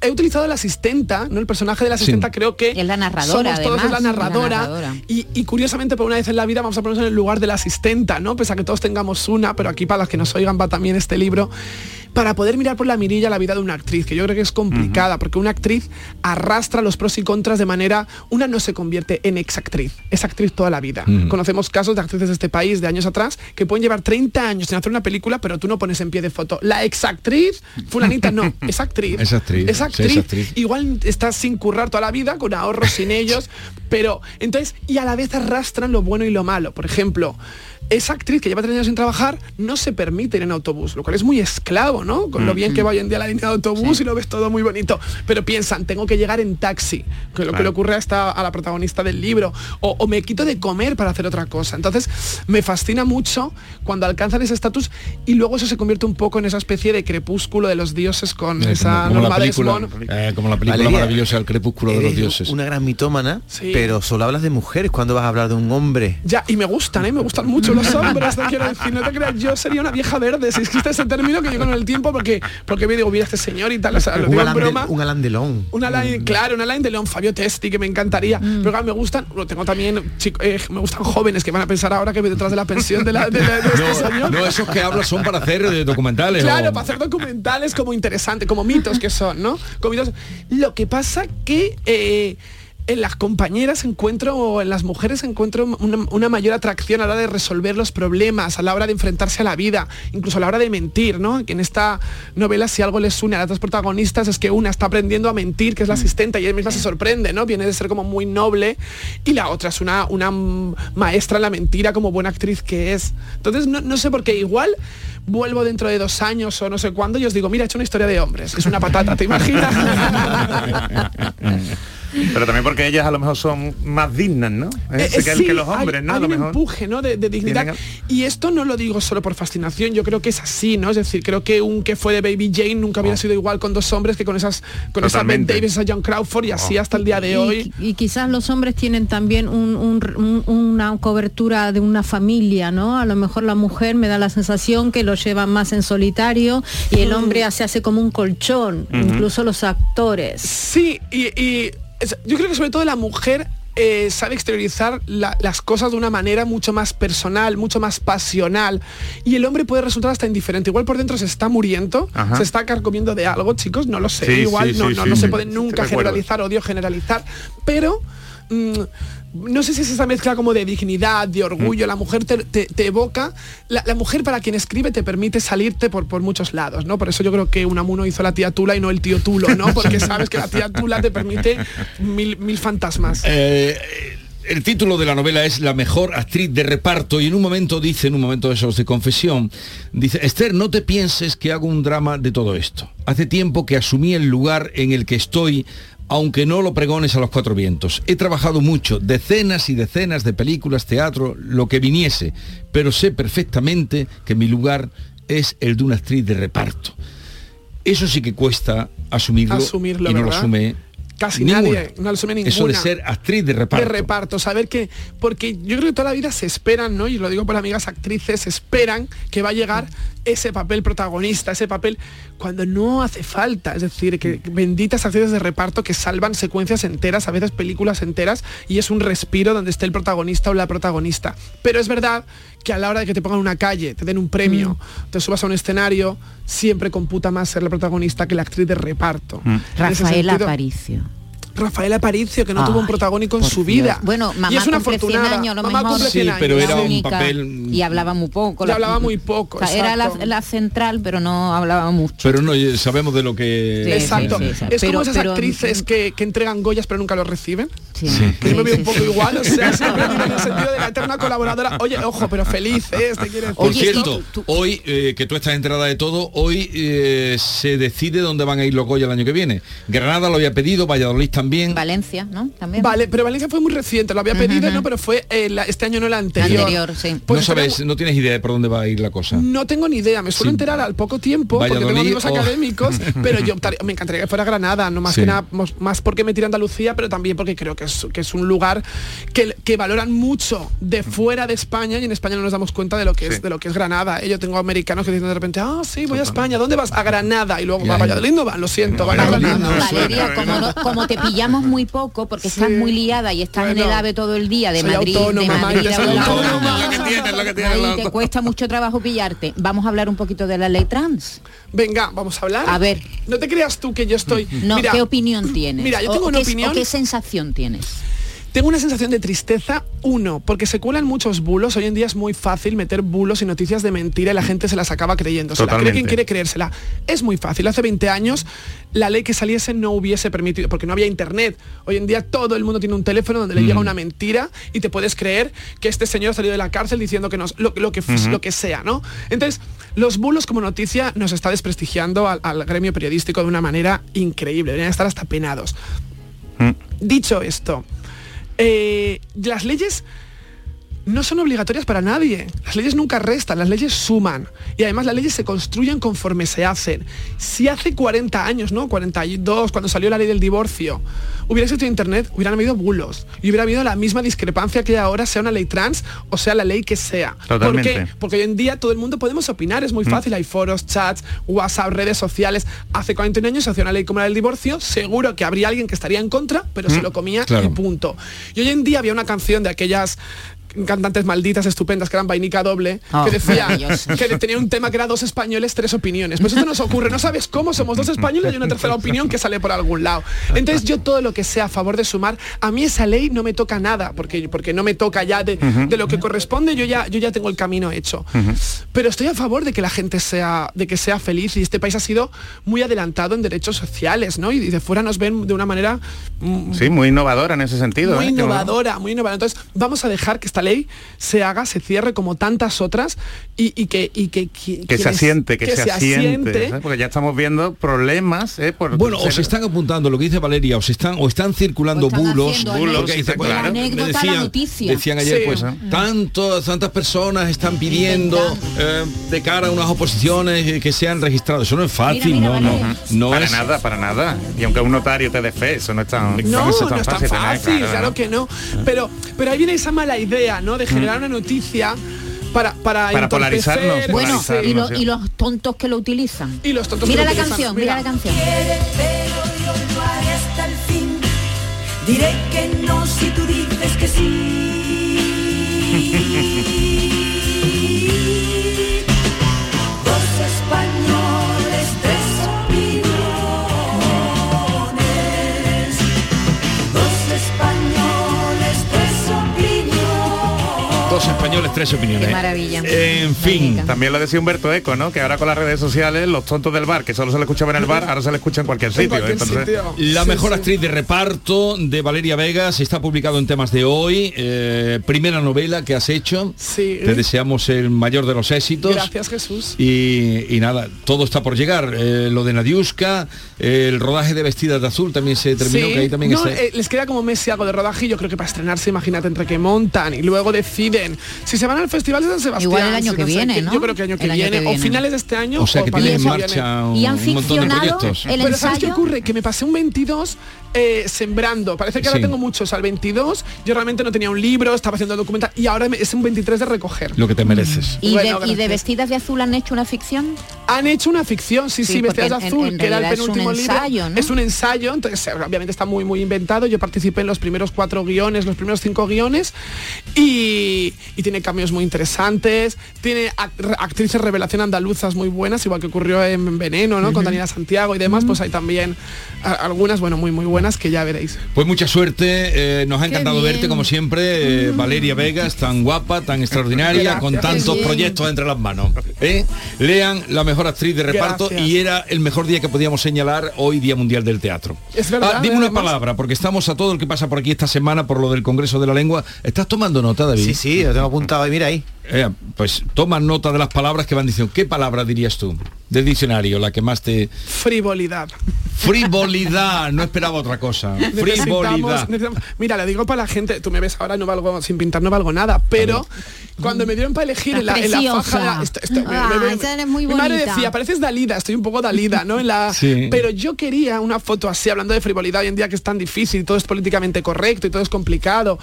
Speaker 8: He utilizado la asistenta, ¿no? El personaje de la asistenta creo que
Speaker 9: es la narradora,
Speaker 8: somos todos la narradora. Y, curiosamente por una vez en la vida vamos a ponernos en el lugar de la asistenta, ¿no? Pese a que todos tengamos una, pero aquí para las que nos oigan va también este libro para poder mirar por la mirilla la vida de una actriz, que yo creo que es complicada, porque una actriz arrastra los pros y contras de manera, una no se convierte en exactriz, es actriz toda la vida. Conocemos casos de actrices de este país de años atrás que pueden llevar 30 años sin hacer una película, pero tú no pones en pie de foto. La exactriz, fulanita, no, es actriz.
Speaker 7: Es actriz.
Speaker 8: Es actriz. Igual estás sin currar toda la vida, con ahorros sin ellos, Pero entonces, y a la vez arrastran lo bueno y lo malo. Por ejemplo, esa actriz que lleva tres años sin trabajar no se permite ir en autobús, lo cual es muy esclavo, ¿no? Con lo bien que va hoy en día la línea de autobús y lo ves todo muy bonito. Pero piensan, tengo que llegar en taxi, que lo que le ocurre a, a la protagonista del libro, o, me quito de comer para hacer otra cosa. Entonces, me fascina mucho cuando alcanzan ese estatus y luego eso se convierte un poco en esa especie de crepúsculo de los dioses con eh, esa
Speaker 7: como, norma la película, eh, como la película maravillosa El crepúsculo de los dioses.
Speaker 12: Una gran mitómana, pero solo hablas de mujeres cuando vas a hablar de un hombre.
Speaker 8: Ya, y me gustan, ¿eh? me gustan mucho los hombres, no quiero decir, no te creas, yo sería una vieja verde, si existe ese término que yo con el tiempo, porque porque me digo, mira este señor y tal, o sea, lo digo
Speaker 12: un,
Speaker 8: broma.
Speaker 12: un Alain Delon.
Speaker 8: Un Alain, claro, un Alain Delon, Fabio Testi, que me encantaría. Mm. Pero claro, me gustan, lo tengo también, chico, eh, me gustan jóvenes que van a pensar ahora que detrás de la pensión de, la, de, este
Speaker 7: no,
Speaker 8: señor.
Speaker 7: No, esos que hablas son para hacer eh, documentales.
Speaker 8: Claro, para hacer documentales como interesante, como mitos que son, ¿no? Como mitos. Lo que pasa que eh, en las compañeras encuentro, o en las mujeres encuentro una, mayor atracción a la hora de resolver los problemas, a la hora de enfrentarse a la vida, incluso a la hora de mentir, ¿no? Que en esta novela si algo les une a las dos protagonistas es que una está aprendiendo a mentir, que es la mm. asistente, y ella misma se sorprende, ¿no? Viene de ser como muy noble, y la otra es una, una maestra en la mentira como buena actriz que es. Entonces no, no sé por qué igual vuelvo dentro de dos años o no sé cuándo y os digo, mira, he hecho una historia de hombres. Es una patata, ¿te imaginas?
Speaker 11: Pero también porque ellas a lo mejor son más dignas, ¿no?
Speaker 8: Eh, eh, que, los hombres, ¿no? Hay un empuje, ¿no? De, dignidad. Y esto no lo digo solo por fascinación, yo creo que es así, ¿no? Es decir, creo que un que fue de Baby Jane nunca hubiera oh. sido igual con dos hombres que con esas con esa Ben Davis, esa John Crawford y así oh. hasta el día de hoy.
Speaker 10: Y, quizás los hombres tienen también una cobertura de una familia, ¿no? A lo mejor la mujer me da la sensación que lo lleva más en solitario y el mm. hombre se hace como un colchón, incluso los actores.
Speaker 8: Sí, y yo creo que sobre todo la mujer eh, sabe exteriorizar las cosas de una manera mucho más personal, mucho más pasional. Y el hombre puede resultar hasta indiferente. Igual por dentro se está muriendo, se está carcomiendo de algo, chicos, no lo sé. Igual no, no, no se puede nunca generalizar, odio generalizar. Pero... Mm, no sé si es esa mezcla como de dignidad, de orgullo, mm. la mujer te, evoca, la, mujer para quien escribe te permite salirte por, por muchos lados, ¿no? Por eso yo creo que Unamuno hizo la tía Tula y no el tío Tulo, ¿no? Porque sabes que la tía Tula te permite mil, fantasmas.
Speaker 7: Eh, el título de la novela es La mejor actriz de reparto y en un momento dice, en un momento de esos de confesión, dice, Esther, no te pienses que hago un drama de todo esto. Hace tiempo que asumí el lugar en el que estoy aunque no lo pregones a los cuatro vientos. He trabajado mucho, decenas y decenas de películas, teatro, lo que viniese, pero sé perfectamente que mi lugar es el de una actriz de reparto. Eso sí que cuesta asumirlo, y no lo asume
Speaker 8: Casi nadie, no lo asume ninguna.
Speaker 7: Eso de ser actriz de reparto.
Speaker 8: De reparto, saber que, porque yo creo que toda la vida se esperan, ¿no? Y lo digo por amigas actrices, esperan que va a llegar ese papel protagonista, ese papel cuando no hace falta. Es decir, que benditas actrices de reparto que salvan secuencias enteras, a veces películas enteras, y es un respiro donde esté el protagonista o la protagonista. Pero es verdad que a la hora de que te pongan una calle, te den un premio, mm. te subas a un escenario, siempre computa más ser la protagonista que la actriz de reparto.
Speaker 9: Mm. Rafael Aparicio.
Speaker 8: Rafael Aparicio, que no tuvo un protagónico en su vida.
Speaker 9: Bueno, mamá y es una. Años,
Speaker 7: mamá sí, pero era un papel...
Speaker 9: Y hablaba muy poco.
Speaker 8: Y hablaba muy poco.
Speaker 9: era la, central, pero no hablaba mucho.
Speaker 7: Pero no, sabemos de lo que...
Speaker 8: exacto. es como esas actrices que, que, entregan Goyas pero nunca los reciben. Que yo me veo un poco igual, o sea, siempre en el sentido de la eterna colaboradora. Oye, ojo, pero feliz, ¿eh?
Speaker 7: Por cierto, hoy, eh, que tú estás enterada de todo, hoy eh, se decide dónde van a ir los Goya el año que viene. Granada lo había pedido, Valladolid también
Speaker 9: Valencia, ¿no? También.
Speaker 8: Vale, pero Valencia fue muy reciente, lo había pedido, ¿no? Pero fue eh, este año no el anterior.
Speaker 9: anterior sí.
Speaker 7: Pues no sabes, no tienes idea de por dónde va a ir la cosa.
Speaker 8: No tengo ni idea, me suelo enterar al poco tiempo, porque tengo amigos académicos, pero yo me encantaría que fuera Granada, no más que nada, más porque me tira Andalucía, pero también porque creo que es, que es un lugar que, que valoran mucho de fuera de España y en España no nos damos cuenta de lo que es de lo que es Granada. Yo tengo americanos que dicen de repente, ah, sí, voy a España, ¿dónde vas? A Granada y luego va a Valladolid, no van, lo siento, van a Granada.
Speaker 9: Valeria, como, como te pillamos muy poco porque estás muy liada y estás en el AVE todo el día de Madrid, de Madrid a te cuesta mucho trabajo pillarte. Vamos a hablar un poquito de la ley trans.
Speaker 8: Venga, vamos a hablar.
Speaker 9: A ver.
Speaker 8: No te creas tú que yo estoy.
Speaker 9: No, ¿qué opinión tienes?
Speaker 8: Mira, yo tengo una opinión.
Speaker 9: ¿Qué sensación tienes?
Speaker 8: Tengo una sensación de tristeza, uno, porque se cuelan muchos bulos. Hoy en día es muy fácil meter bulos y noticias de mentira y la gente se las acaba creyendo. Se la cree quien quiere creérsela. Es muy fácil. Hace 20 años la ley que saliese no hubiese permitido, porque no había internet. Hoy en día todo el mundo tiene un teléfono donde le llega mm. una mentira y te puedes creer que este señor salió de la cárcel diciendo que nos, lo, que, lo que sea, ¿no? Entonces, los bulos como noticia nos está desprestigiando al, gremio periodístico de una manera increíble. Deberían estar hasta penados. Mm. Dicho esto, eh, las leyes no son obligatorias para nadie. Las leyes nunca restan, las leyes suman. Y además las leyes se construyen conforme se hacen. Si hace 40 años, ¿no? 42, cuando salió la ley del divorcio, hubiera existido Internet, hubieran habido bulos. Y hubiera habido la misma discrepancia que ahora, sea una ley trans o sea la ley que sea. ¿Por qué? Porque hoy en día todo el mundo podemos opinar, es muy mm. fácil. Hay foros, chats, WhatsApp, redes sociales. Hace 41 años se hacía una ley como la del divorcio, seguro que habría alguien que estaría en contra, pero se mm. lo comía y punto. Y hoy en día había una canción de aquellas cantantes malditas, estupendas, que eran vainica doble, que oh, decía que tenía un tema que era dos españoles, tres opiniones. Pues esto nos ocurre, no sabes cómo, somos dos españoles y una tercera opinión que sale por algún lado. Entonces yo todo lo que sea a favor de sumar, a mí esa ley no me toca nada, porque, porque no me toca ya de, lo que corresponde, yo ya, yo ya tengo el camino hecho. Pero estoy a favor de que la gente sea, de que sea feliz y este país ha sido muy adelantado en derechos sociales, ¿no? Y de fuera nos ven de una manera...
Speaker 11: Mm, sí, muy innovadora en ese sentido.
Speaker 8: Muy ¿eh? innovadora, muy innovadora. Entonces vamos a dejar que esta ley se haga, se cierre como tantas otras y, que, y que,
Speaker 11: que, se asiente, que, se, asiente. Porque ya estamos viendo problemas. ¿eh?
Speaker 7: Por bueno, os están apuntando lo que dice Valeria, os están, o están circulando bulos, bulos decían, ayer, pues tanto, tantas personas están pidiendo eh, de cara a unas oposiciones que sean registrados. Eso no es fácil, no, no, no.
Speaker 11: Para nada, para nada. Y aunque un notario te dé fe, eso no es tan,
Speaker 8: no, no, es tan fácil, claro, que no. Pero, pero ahí viene esa mala idea, ¿no? De generar una noticia para, para,
Speaker 11: para polarizarnos.
Speaker 9: Bueno, y, los tontos que lo utilizan.
Speaker 8: Y los tontos
Speaker 9: mira
Speaker 8: la
Speaker 9: canción, mira. la canción.
Speaker 13: Diré que no si tú dices que sí.
Speaker 7: españoles, tres opiniones.
Speaker 9: maravilla.
Speaker 7: En fin.
Speaker 11: También lo decía Humberto Eco, ¿no? Que ahora con las redes sociales, los tontos del bar, que solo se le escuchaba en el bar, ahora se le escucha en cualquier sitio.
Speaker 7: La mejor actriz de reparto de Valeria Vegas está publicado en temas de hoy. Eh, primera novela que has hecho.
Speaker 8: Sí.
Speaker 7: Te deseamos el mayor de los éxitos.
Speaker 8: Gracias, Jesús.
Speaker 7: Y, nada, todo está por llegar. Eh, lo de Nadiuska, el rodaje de Vestidas de Azul también se terminó, que ahí también
Speaker 8: eh, les queda como mes y algo de rodaje yo creo que para estrenarse, imagínate, entre que montan y luego deciden si se van al Festival de San Sebastián.
Speaker 9: Igual el año que viene, ¿no?
Speaker 8: Yo creo que año que, viene, o finales de este año.
Speaker 7: O sea, que tienen en marcha un,
Speaker 9: y han montón de proyectos.
Speaker 8: Pero ¿sabes qué ocurre? Que me pasé un 22 eh, sembrando. Parece que ahora tengo muchos. Al 22 yo realmente no tenía un libro, estaba haciendo documental y ahora es un 23 de recoger.
Speaker 7: Lo que te mereces.
Speaker 9: ¿Y, de, Vestidas de Azul han hecho una ficción?
Speaker 8: Han hecho una ficción, sí, sí, Vestidas de Azul, que era el penúltimo es un ensayo, libro. Es un ensayo, entonces eh, obviamente está muy, muy inventado. Yo participé en los primeros cuatro guiones, los primeros cinco guiones y, y tiene cambios muy interesantes. Tiene actrices revelación andaluzas muy buenas, igual que ocurrió en Veneno, ¿no? Con Daniela Santiago y demás, pues hay también algunas, bueno, muy, muy buenas que ya veréis.
Speaker 7: Pues mucha suerte, eh, nos ha encantado verte como siempre, eh, Valeria Vegas, tan guapa, tan extraordinaria, con tantos proyectos entre las manos. ¿eh? Lean la mejor actriz de reparto y era el mejor día que podíamos señalar hoy Día Mundial del Teatro.
Speaker 8: Es verdad.
Speaker 7: Ah, dime una palabra, porque estamos a todo el que pasa por aquí esta semana por lo del Congreso de la Lengua. ¿Estás tomando nota, David?
Speaker 12: Sí, sí, lo tengo apuntado ahí, mira ahí.
Speaker 7: Eh, pues toma nota de las palabras que van diciendo. ¿Qué palabra dirías tú del diccionario, la que más te...
Speaker 8: Frivolidad.
Speaker 7: Frivolidad, no esperaba otra cosa. Frivolidad.
Speaker 8: Mira, le digo para la gente, tú me ves ahora, no valgo, sin pintar no valgo nada, pero cuando me dieron para elegir en la, faja...
Speaker 9: muy
Speaker 8: mi madre decía, pareces Dalida, estoy un poco Dalida, ¿no? En la, Pero yo quería una foto así, hablando de frivolidad hoy en día que es tan difícil, todo es políticamente correcto y todo es complicado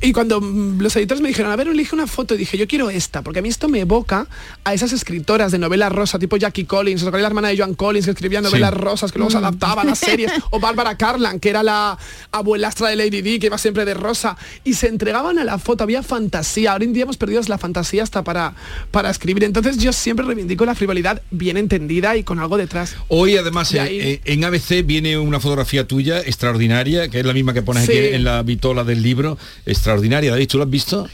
Speaker 8: y cuando mm, los editores me dijeron, a ver, elige una foto, dije, yo quiero esta, porque a mí esto me evoca a esas escritoras de novelas rosa, tipo Jackie Collins, o la hermana de Joan Collins, que escribía novelas rosas, que luego se mm. adaptaban a series, o Bárbara Carlan, que era la abuelastra de Lady Di, que iba siempre de rosa, y se entregaban a la foto, había fantasía, ahora en día hemos perdido la fantasía hasta para, para escribir, entonces yo siempre reivindico la frivolidad bien entendida y con algo detrás.
Speaker 7: Hoy además eh, eh, en ABC viene una fotografía tuya extraordinaria, que es la misma que pones aquí en la vitola del libro, extraordinaria. David, ¿tú lo has visto?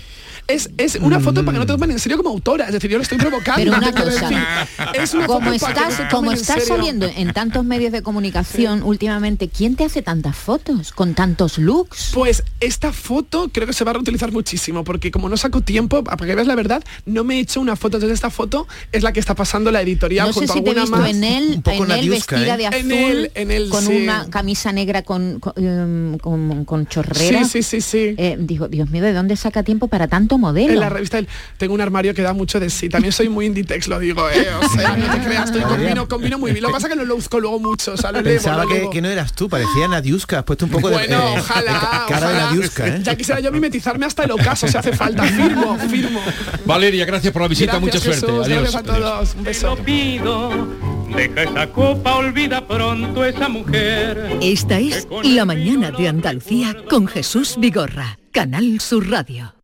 Speaker 8: Es, es una foto para que no te tomen en serio como autora. Es decir, yo lo estoy provocando.
Speaker 9: Pero una cosa, es una como estás, como estás saliendo en tantos medios de comunicación últimamente, ¿quién te hace tantas fotos con tantos looks?
Speaker 8: Pues esta foto creo que se va a reutilizar muchísimo, porque como no saco tiempo, para que veas la verdad, no me he hecho una foto. Entonces esta foto es la que está pasando la editorial
Speaker 9: no
Speaker 8: sé
Speaker 9: si te he visto en él, en él vestida ¿eh? de azul,
Speaker 8: en él,
Speaker 9: con una camisa negra con, con, em, con, chorrera.
Speaker 8: Sí, sí, sí, sí.
Speaker 9: Eh, digo, Dios mío, ¿de dónde saca tiempo para tanto modelo.
Speaker 8: En la revista tengo un armario que da mucho de sí. También soy muy Inditex, lo digo, ¿eh? O sea, no te creas, estoy combino, combino muy bien. Lo que pasa es que no lo busco luego mucho, o sea, lo
Speaker 12: Pensaba que, que, no eras tú, parecía Nadiuska, has puesto un poco
Speaker 8: de, bueno,
Speaker 12: eh,
Speaker 8: ojalá,
Speaker 12: cara
Speaker 8: ojalá.
Speaker 12: de Nadiuska, ¿eh?
Speaker 8: Ya quisiera yo mimetizarme hasta el ocaso, si hace falta. Firmo, firmo.
Speaker 7: Valeria, gracias por la visita, mucha suerte. Adiós.
Speaker 8: Gracias a todos. Un beso.
Speaker 14: Deja esa copa, olvida pronto esa mujer.
Speaker 6: Esta es La Mañana de Andalucía con Jesús Vigorra, Canal Sur Radio.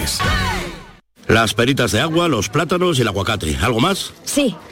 Speaker 15: Las peritas de agua, los plátanos y el aguacate. ¿Algo más?
Speaker 16: Sí,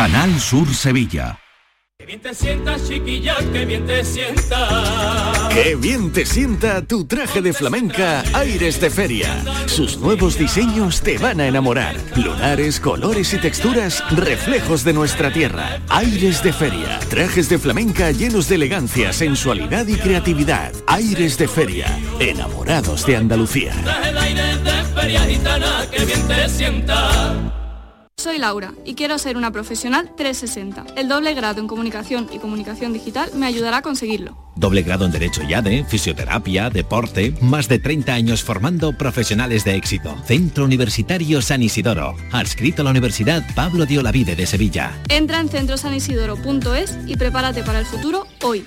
Speaker 17: Canal Sur Sevilla.
Speaker 14: Que bien te sienta, chiquilla, que bien te sienta.
Speaker 17: Qué bien te sienta tu traje de flamenca Aires de Feria. Sus nuevos diseños te van a enamorar. Lunares, colores y texturas, reflejos de nuestra tierra. Aires de Feria. Trajes de flamenca llenos de elegancia, sensualidad y creatividad. Aires de Feria. Enamorados de Andalucía.
Speaker 14: Traje de aires de feria gitana, que bien te sienta.
Speaker 18: Soy Laura y quiero ser una profesional 360. El doble grado en comunicación y comunicación digital me ayudará a conseguirlo.
Speaker 19: Doble grado en Derecho YADE, Fisioterapia, Deporte, más de 30 años formando profesionales de éxito. Centro Universitario San Isidoro, adscrito a la Universidad Pablo de Olavide de Sevilla.
Speaker 18: Entra en centrosanisidoro.es y prepárate para el futuro hoy.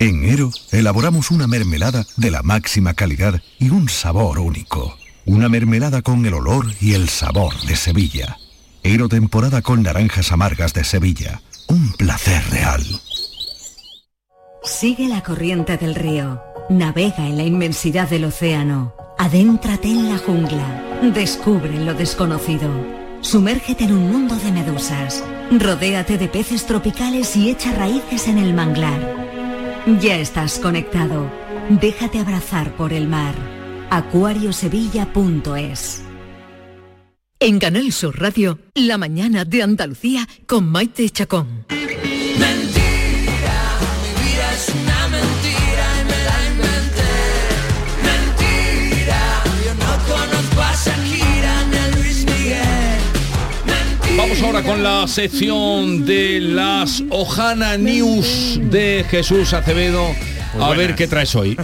Speaker 17: en Ero elaboramos una mermelada de la máxima calidad y un sabor único. Una mermelada con el olor y el sabor de Sevilla. Ero temporada con naranjas amargas de Sevilla. Un placer real.
Speaker 20: Sigue la corriente del río. Navega en la inmensidad del océano. Adéntrate en la jungla. Descubre lo desconocido. Sumérgete en un mundo de medusas. Rodéate de peces tropicales y echa raíces en el manglar. Ya estás conectado. Déjate abrazar por el mar. acuariosevilla.es
Speaker 6: En Canal Sur Radio, La mañana de Andalucía con Maite Chacón.
Speaker 7: Vamos ahora con la sección de las Ojana News de Jesús Acevedo. a ver qué traes hoy.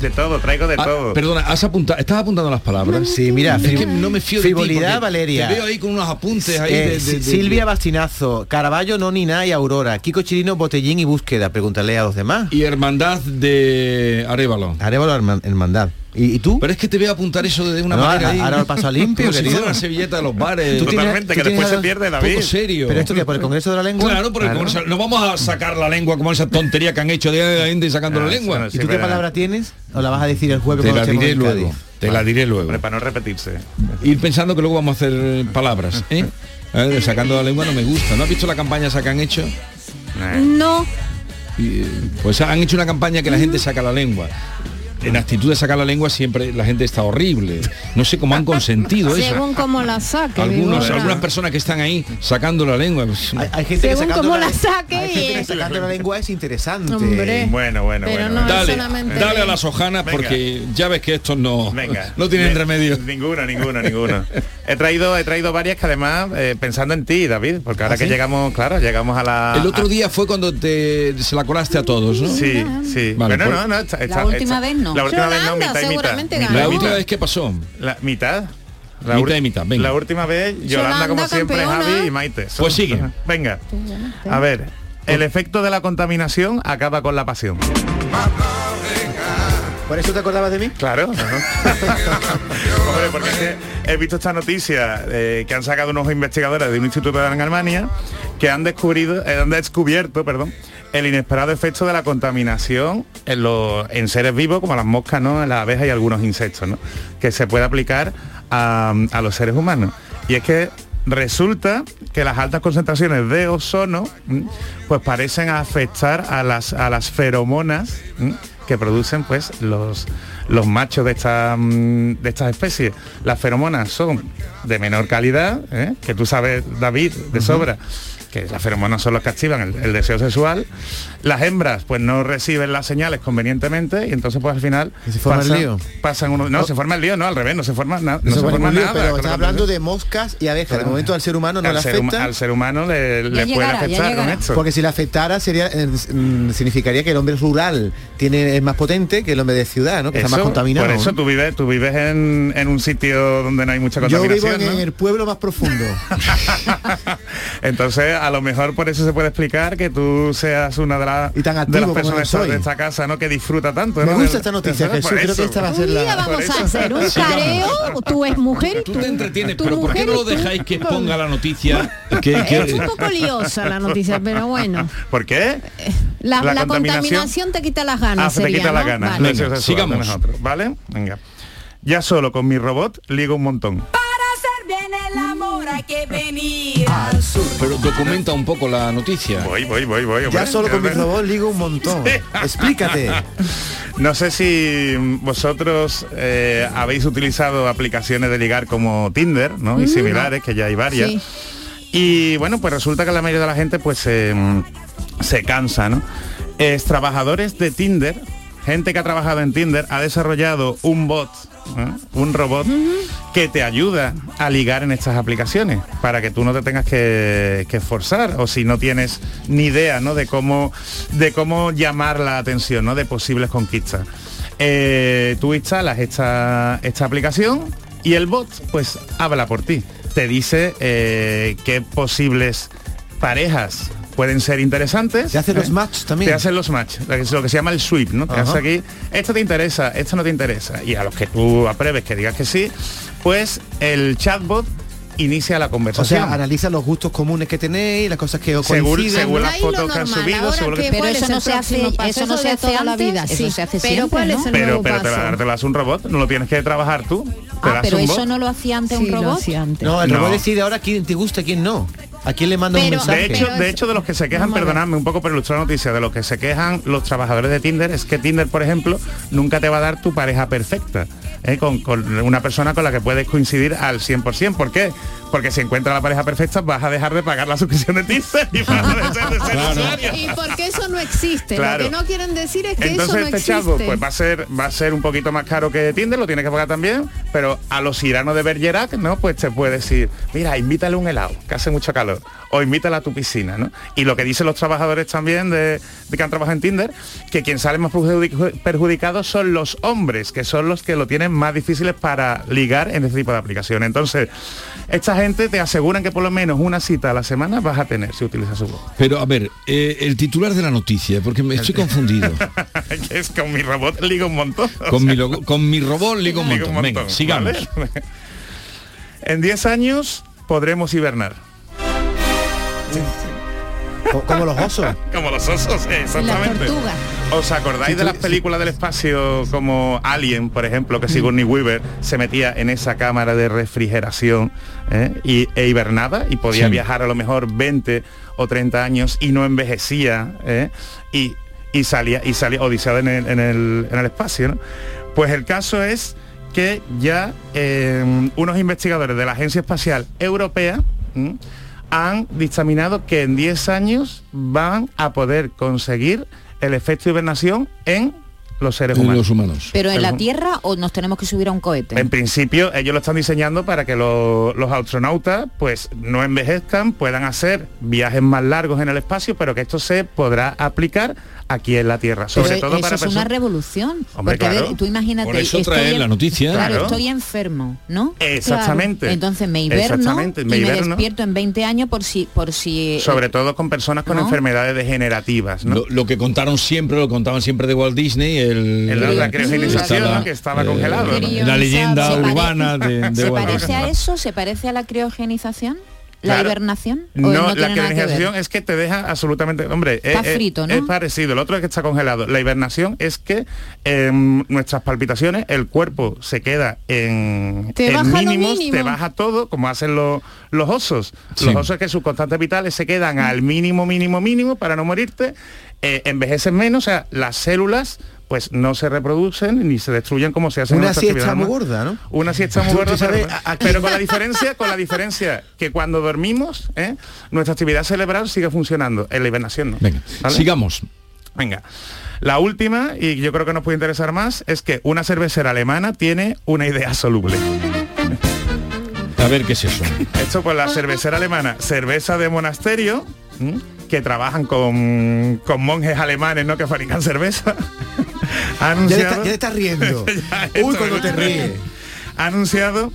Speaker 11: De todo, traigo de
Speaker 7: Ah,
Speaker 11: todo.
Speaker 7: Perdona, ¿has apuntado, ¿estás apuntando las palabras?
Speaker 12: Sí, mira,
Speaker 7: es que no me fío de ti,
Speaker 12: frivolidad,
Speaker 7: porque
Speaker 12: Valeria.
Speaker 7: Te veo ahí con unos apuntes ahí
Speaker 12: Eh,
Speaker 7: de, de- de-
Speaker 12: Silvia Bastinazo, Caraballo, no ni nada y Aurora, Kiko Chirino, Botellín y Búsqueda, pregúntale a los demás.
Speaker 7: Y Hermandad de Arevalo.
Speaker 12: Arevalo Herman- Hermandad. ¿Y, y tú?
Speaker 7: Pero es que te veo apuntar eso de una
Speaker 12: No,
Speaker 7: manera
Speaker 12: ahora-
Speaker 7: ahí.
Speaker 12: ahora lo paso a limpio,
Speaker 7: Como si una servilleta de los bares.
Speaker 12: Tú tienes-
Speaker 11: Totalmente,
Speaker 12: tú
Speaker 11: que después se pierde, David.
Speaker 7: Poco serio.
Speaker 12: ¿Pero esto qué? ¿Por el Congreso de la Lengua?
Speaker 7: Claro,
Speaker 12: Claro.
Speaker 7: como se- no vamos a sacar la lengua como esa tontería que han hecho de la gente sacando
Speaker 11: Ah,
Speaker 7: la lengua.
Speaker 11: eso no
Speaker 12: ¿Y tú qué palabra tienes? ¿O la vas a decir el jueves
Speaker 7: Te la diré luego.
Speaker 12: Cádiz?
Speaker 7: Te la diré luego.
Speaker 11: Hombre, para no repetirse.
Speaker 7: Ir pensando que luego vamos a hacer palabras, ¿eh? A ver, sacando la lengua no me gusta. ¿No has visto la campaña esa que han hecho?
Speaker 10: No,
Speaker 7: Y, pues han hecho una campaña que la gente saca la lengua. En actitud de sacar la lengua siempre la gente está horrible. No sé cómo han consentido eso.
Speaker 10: según como la saque.
Speaker 7: Algunos, algunas personas que están ahí sacando la lengua. pues,
Speaker 12: Hay, hay gente que
Speaker 10: Según cómo
Speaker 12: la,
Speaker 10: la saque,
Speaker 12: hay gente que sacando la lengua es interesante.
Speaker 10: Hombre.
Speaker 11: Bueno, bueno,
Speaker 10: Pero
Speaker 11: bueno.
Speaker 10: no
Speaker 7: dale,
Speaker 10: solamente
Speaker 7: dale a las hojanas
Speaker 11: Venga.
Speaker 7: porque ya ves que estos no,
Speaker 11: Venga.
Speaker 7: no tienen remedio.
Speaker 11: Ninguno, ninguno, ninguno. He traído, he traído varias que además, eh, pensando en ti, David, porque ahora
Speaker 7: ¿Ah,
Speaker 11: que
Speaker 7: sí?
Speaker 11: llegamos, claro, llegamos a la.
Speaker 7: El otro
Speaker 11: a-
Speaker 7: día fue cuando te se la colaste a todos, ¿no?
Speaker 11: Sí, sí.
Speaker 7: Vale,
Speaker 11: bueno,
Speaker 7: pues-
Speaker 11: no, no, está-
Speaker 9: La última
Speaker 11: está-
Speaker 9: vez no.
Speaker 11: La última vez no, mitad y mitad.
Speaker 7: La última vez que pasó.
Speaker 11: La mitad. La
Speaker 7: Mitad y mitad, venga.
Speaker 11: La última vez, Yolanda,
Speaker 10: Yolanda,
Speaker 11: como siempre,
Speaker 10: campeona.
Speaker 11: Javi y Maite. Son-
Speaker 7: Pues sigue.
Speaker 11: Venga. A ver, el efecto de la contaminación acaba con la pasión.
Speaker 12: ¿Por eso te acordabas de mí?
Speaker 11: Claro. Hombre, porque es que he visto esta noticia eh, que han sacado unos investigadores de un instituto en Alemania que han descubrido, eh, han descubierto, perdón, el inesperado efecto de la contaminación en, los, en seres vivos como las moscas, ¿no? En las abejas y algunos insectos, ¿no? Que se puede aplicar a, a los seres humanos. Y es que resulta que las altas concentraciones de ozono pues parecen afectar a las, a las feromonas que producen pues los, los machos de, esta, mm, de estas especies. Las feromonas son de menor calidad, ¿eh? que tú sabes, David, de sobra, que las feromonas son las que activan el, el deseo sexual. Las hembras pues no reciben las señales convenientemente y entonces pues al final
Speaker 12: ¿Y se forma el
Speaker 11: pasan,
Speaker 12: lío?
Speaker 11: pasan unos... No, se forma el lío, no, al revés, no se forma, na- no
Speaker 12: Eso
Speaker 11: se
Speaker 12: fue
Speaker 11: forma
Speaker 12: un lío,
Speaker 11: nada.
Speaker 12: pero estás
Speaker 11: la
Speaker 12: hablando de moscas y abejas. De momento al ser humano no
Speaker 11: al
Speaker 12: le afecta.
Speaker 11: al ser humano le, puede
Speaker 9: llegará,
Speaker 11: afectar con esto.
Speaker 12: Porque si le afectara sería eh, mm, significaría que el hombre rural tiene es más potente que el hombre de ciudad, ¿no? Que está más contaminado.
Speaker 11: Por eso tú vives, tú vives en, en un sitio donde no hay mucha
Speaker 12: Yo vivo
Speaker 11: contaminación.
Speaker 12: en,
Speaker 11: ¿no?
Speaker 12: en el pueblo más profundo.
Speaker 11: Entonces, a lo mejor por eso se puede explicar que tú seas una de,
Speaker 12: Y tan
Speaker 11: de las personas de esta casa, ¿no? Que disfruta tanto.
Speaker 12: Me
Speaker 11: ¿no?
Speaker 12: gusta
Speaker 11: Del-
Speaker 12: esta noticia, Jesús. Creo que
Speaker 11: eso.
Speaker 12: esta va a ser
Speaker 10: Un día
Speaker 12: la...
Speaker 10: vamos a hacer un careo, tú es mujer y
Speaker 7: Tú
Speaker 10: tú.
Speaker 7: te entretienes,
Speaker 10: tu
Speaker 7: pero ¿por qué
Speaker 10: mujer
Speaker 7: no lo dejáis que exponga la noticia? Que,
Speaker 10: Es un poco liosa la noticia, pero bueno.
Speaker 11: ¿Por qué?
Speaker 10: La,
Speaker 11: La
Speaker 10: la
Speaker 11: contaminación-
Speaker 10: contaminación te quita las ganas.
Speaker 11: Ah, se te quita la
Speaker 10: ¿no?
Speaker 11: gana.
Speaker 10: Vale.
Speaker 7: Venga,
Speaker 11: sexual,
Speaker 7: sigamos.
Speaker 11: no es otro, ¿Vale? Venga. Ya solo con mi robot ligo un montón.
Speaker 13: Para hacer bien el amor hay que venir al sur.
Speaker 7: Pero documenta un poco la noticia.
Speaker 11: Voy, voy, voy, voy.
Speaker 12: Ya solo con mi robot ligo un montón. Explícate.
Speaker 11: No sé si vosotros eh, habéis utilizado aplicaciones de ligar como Tinder, ¿no? Y similares, que ya hay varias.
Speaker 10: Sí.
Speaker 11: Y bueno, pues resulta que la mayoría de la gente pues se, mm, se cansa, ¿no? Es trabajadores de Tinder, gente que ha trabajado en Tinder, ha desarrollado un bot, ¿eh? un robot que te ayuda a ligar en estas aplicaciones para que tú no te tengas que, que esforzar o si no tienes ni idea ¿no? de cómo de cómo llamar la atención ¿no? de posibles conquistas. Eh, tú instalas esta, esta aplicación y el bot pues habla por ti. Te dice eh, qué posibles parejas pueden ser interesantes.
Speaker 12: Te hace los match también.
Speaker 11: Te hacen los match, lo que es lo que se llama el sweep, ¿no? Te hace aquí, esto te interesa, esto no te interesa. Y a los que tú apruebes que digas que sí, pues el chatbot inicia la
Speaker 12: O
Speaker 11: conversación.
Speaker 12: sea, analiza los gustos comunes que tenéis, las cosas que os
Speaker 11: Según-
Speaker 12: coinciden.
Speaker 11: según las fotos que han subido,
Speaker 10: ahora
Speaker 11: según lo que-
Speaker 9: Pero
Speaker 10: ¿cuál
Speaker 9: eso
Speaker 10: es
Speaker 9: no se hace, eso no se hace
Speaker 10: toda la vida,
Speaker 9: eso se hace
Speaker 10: Pero
Speaker 9: siempre,
Speaker 10: ¿cuál
Speaker 9: ¿no?
Speaker 10: es el
Speaker 11: pero pero te, la, te lo hace un robot, no lo tienes que trabajar tú. Te
Speaker 9: Ah, pero eso
Speaker 11: bot.
Speaker 9: no lo hacía antes
Speaker 10: Sí,
Speaker 9: un robot.
Speaker 10: antes.
Speaker 12: No, el
Speaker 11: No.
Speaker 12: robot decide ahora quién te gusta y quién no. ¿A quién le manda un mensaje?
Speaker 11: De hecho, de hecho, de los que se quejan, perdonadme un poco por ilustrar la noticia, de los que se quejan los trabajadores de Tinder, es que Tinder, por ejemplo, nunca te va a dar tu pareja perfecta. ¿eh? Con, con una persona con la que puedes coincidir al 100%. ¿Por qué? Porque si encuentras la pareja perfecta vas a dejar de pagar la suscripción de Tinder y vas a dejar de ser usuario.
Speaker 10: Y porque eso no existe.
Speaker 11: Claro.
Speaker 10: Lo que no quieren decir es que
Speaker 11: Entonces
Speaker 10: eso no
Speaker 11: este
Speaker 10: existe.
Speaker 11: chavo pues va a ser va a ser un poquito más caro que Tinder, lo tienes que pagar también, pero a los iranos de Bergerac, ¿no? Pues te puede decir, mira, invítale un helado, que hace mucho calor, o invítala a tu piscina, ¿no? Y lo que dicen los trabajadores también de, de que han trabajado en Tinder, que quien sale más perjudic- perjudicados son los hombres, que son los que lo tienen más difíciles para ligar en este tipo de aplicaciones. Entonces, esta gente te aseguran que por lo menos una cita a la semana vas a tener si utilizas su voz.
Speaker 7: Pero a ver, eh, el titular de la noticia, porque me estoy confundido.
Speaker 11: Que es con mi robot liga un montón.
Speaker 7: Con mi, logo- con mi robot ligo un montón. Venga, sigamos.
Speaker 11: ¿vale? En 10 años podremos hibernar.
Speaker 12: Como los osos.
Speaker 11: Como los osos, exactamente. ¿Os acordáis de las películas del espacio como Alien, por ejemplo, que Sigourney Weaver se metía en esa cámara de refrigeración eh, y, e hibernaba y podía
Speaker 7: Sí.
Speaker 11: viajar a lo mejor 20 o 30 años y no envejecía eh, y, y salía y salía odiseado en el, en el- en el espacio? ¿no? Pues el caso es que ya eh, unos investigadores de la Agencia Espacial Europea ¿m? Han dictaminado que en 10 años van a poder conseguir el efecto de hibernación en los seres humanos.
Speaker 7: los humanos.
Speaker 9: Pero en la. Tierra o nos tenemos que subir a un cohete.
Speaker 11: En principio, ellos lo están diseñando para que lo- los astronautas pues no envejezcan, puedan hacer viajes más largos en el espacio, pero que esto se podrá aplicar aquí en la Tierra,
Speaker 9: Pero
Speaker 11: sobre todo
Speaker 9: eso
Speaker 11: para
Speaker 9: es una revolución.
Speaker 11: Hombre,
Speaker 9: porque a ver,
Speaker 11: claro.
Speaker 9: tú imagínate.
Speaker 11: Por eso
Speaker 9: estoy
Speaker 11: trae
Speaker 9: en-
Speaker 11: la noticia.
Speaker 9: Claro,
Speaker 11: Claro.
Speaker 9: estoy enfermo, ¿no?
Speaker 11: Exactamente.
Speaker 9: Claro. Entonces me hiberno
Speaker 11: Exactamente, me
Speaker 9: y me
Speaker 11: hiberno.
Speaker 9: despierto en 20 años por si por si eh,
Speaker 11: Sobre todo con personas con
Speaker 9: ¿no?
Speaker 11: enfermedades degenerativas, ¿no?
Speaker 7: Lo, lo que contaron siempre, lo contaban siempre de Walt Disney, el,
Speaker 11: El- la criogenización, que estaba congelado. ¿no?
Speaker 7: La leyenda
Speaker 9: ¿Se pare-
Speaker 7: urbana de, de
Speaker 9: ¿Se
Speaker 7: Walt
Speaker 9: parece
Speaker 7: Disney.
Speaker 9: a eso? ¿Se parece a la criogenización? ¿La
Speaker 11: Claro.
Speaker 9: hibernación? ¿O
Speaker 11: No,
Speaker 9: no
Speaker 11: la
Speaker 9: tiene nada que ver?
Speaker 11: criogenización es que te deja absolutamente, hombre,
Speaker 9: Está
Speaker 11: es, es-
Speaker 9: frito, ¿no?
Speaker 11: es parecido. El otro es que está congelado. La hibernación es que em, nuestras palpitaciones, el cuerpo se queda en,
Speaker 10: Te
Speaker 11: en
Speaker 10: baja lo
Speaker 11: mínimos,
Speaker 10: mínimo.
Speaker 11: te baja todo, como hacen los, los osos.
Speaker 7: Sí.
Speaker 11: Los osos que sus constantes vitales se quedan al mínimo, mínimo, mínimo para no morirte, eh, envejecen menos, o sea, las células pues no se reproducen ni se destruyen como se hace en
Speaker 12: Una
Speaker 11: nuestra
Speaker 12: siesta muy gorda, ¿no?
Speaker 11: Una siesta muy gorda, pero, pero con la diferencia, con la diferencia que cuando dormimos, ¿eh? nuestra actividad cerebral sigue funcionando, en la hibernación no.
Speaker 7: Venga,
Speaker 11: ¿Vale?
Speaker 7: sigamos.
Speaker 11: Venga. La última, y yo creo que nos puede interesar más, es que una cervecera alemana tiene una idea soluble.
Speaker 7: A ver qué es eso.
Speaker 11: Esto pues la cervecera alemana, cerveza de monasterio, ¿m? que trabajan con, con monjes alemanes, ¿no? Que fabrican cerveza.
Speaker 12: Ya
Speaker 11: anunciado,
Speaker 12: está- ya estás riendo.
Speaker 11: Ya,
Speaker 12: Uy, cuando te ríes.
Speaker 11: ha anunciado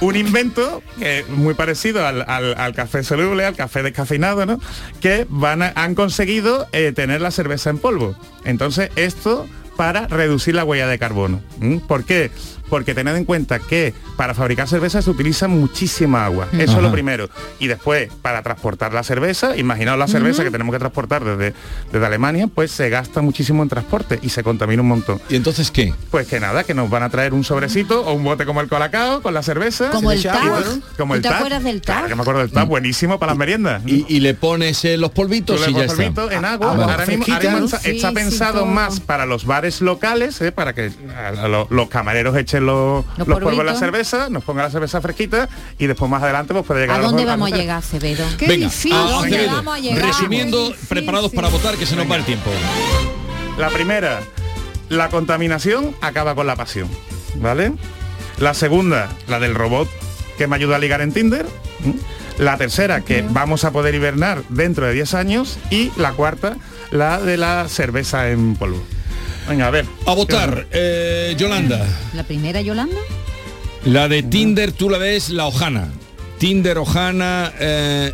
Speaker 11: un invento que es muy parecido al, al- al café soluble, al café descafeinado, ¿no? Que van a- han conseguido eh, tener la cerveza en polvo. Entonces, esto para reducir la huella de carbono. ¿Por qué? Porque tened en cuenta que para fabricar cerveza se utiliza muchísima agua. Eso
Speaker 7: Ajá.
Speaker 11: es lo primero. Y después, para transportar la cerveza, imaginaos la cerveza que tenemos que transportar desde, desde Alemania, pues se gasta muchísimo en transporte y se contamina un montón.
Speaker 7: ¿Y entonces qué?
Speaker 11: Pues que nada, que nos van a traer un sobrecito o un bote como el colacao con la cerveza.
Speaker 9: Como el
Speaker 11: agua, ¿no? Como
Speaker 9: ¿Tú
Speaker 11: el
Speaker 9: te
Speaker 11: TAP.
Speaker 9: acuerdas del
Speaker 11: Claro
Speaker 9: TAP?
Speaker 11: que me acuerdo del TAP, buenísimo para la merienda.
Speaker 7: Y, y le pones eh, los polvitos y ya
Speaker 11: pones
Speaker 7: está.
Speaker 11: polvito en agua.
Speaker 7: Ah, vale.
Speaker 11: ahora mismo, está, está
Speaker 10: Sí, sí,
Speaker 11: pensado
Speaker 10: todo.
Speaker 11: más para los bares locales, ¿eh? para que a- a lo- los camareros echen los,
Speaker 9: Los
Speaker 11: los polvos en la cerveza, nos pongan la cerveza fresquita y después más adelante pues puede llegar
Speaker 9: ¿A dónde vamos a llegar, Acevedo?
Speaker 10: Qué
Speaker 7: Venga,
Speaker 10: difícil.
Speaker 7: a-
Speaker 9: ¿A dónde
Speaker 7: Acevedo,
Speaker 9: vamos a llegar?
Speaker 7: resumiendo, preparados para votar, que se nos va el tiempo.
Speaker 11: La primera, la contaminación acaba con la pasión, ¿vale? La segunda, la del robot que me ayuda a ligar en Tinder. La tercera, que vamos a poder hibernar dentro de 10 años. Y la cuarta, la de la cerveza en polvo. Venga, a ver.
Speaker 7: A votar, eh, Yolanda.
Speaker 9: ¿La primera, Yolanda?
Speaker 7: La de Tinder, tú la ves, la Ojana. Tinder, Ojana, eh,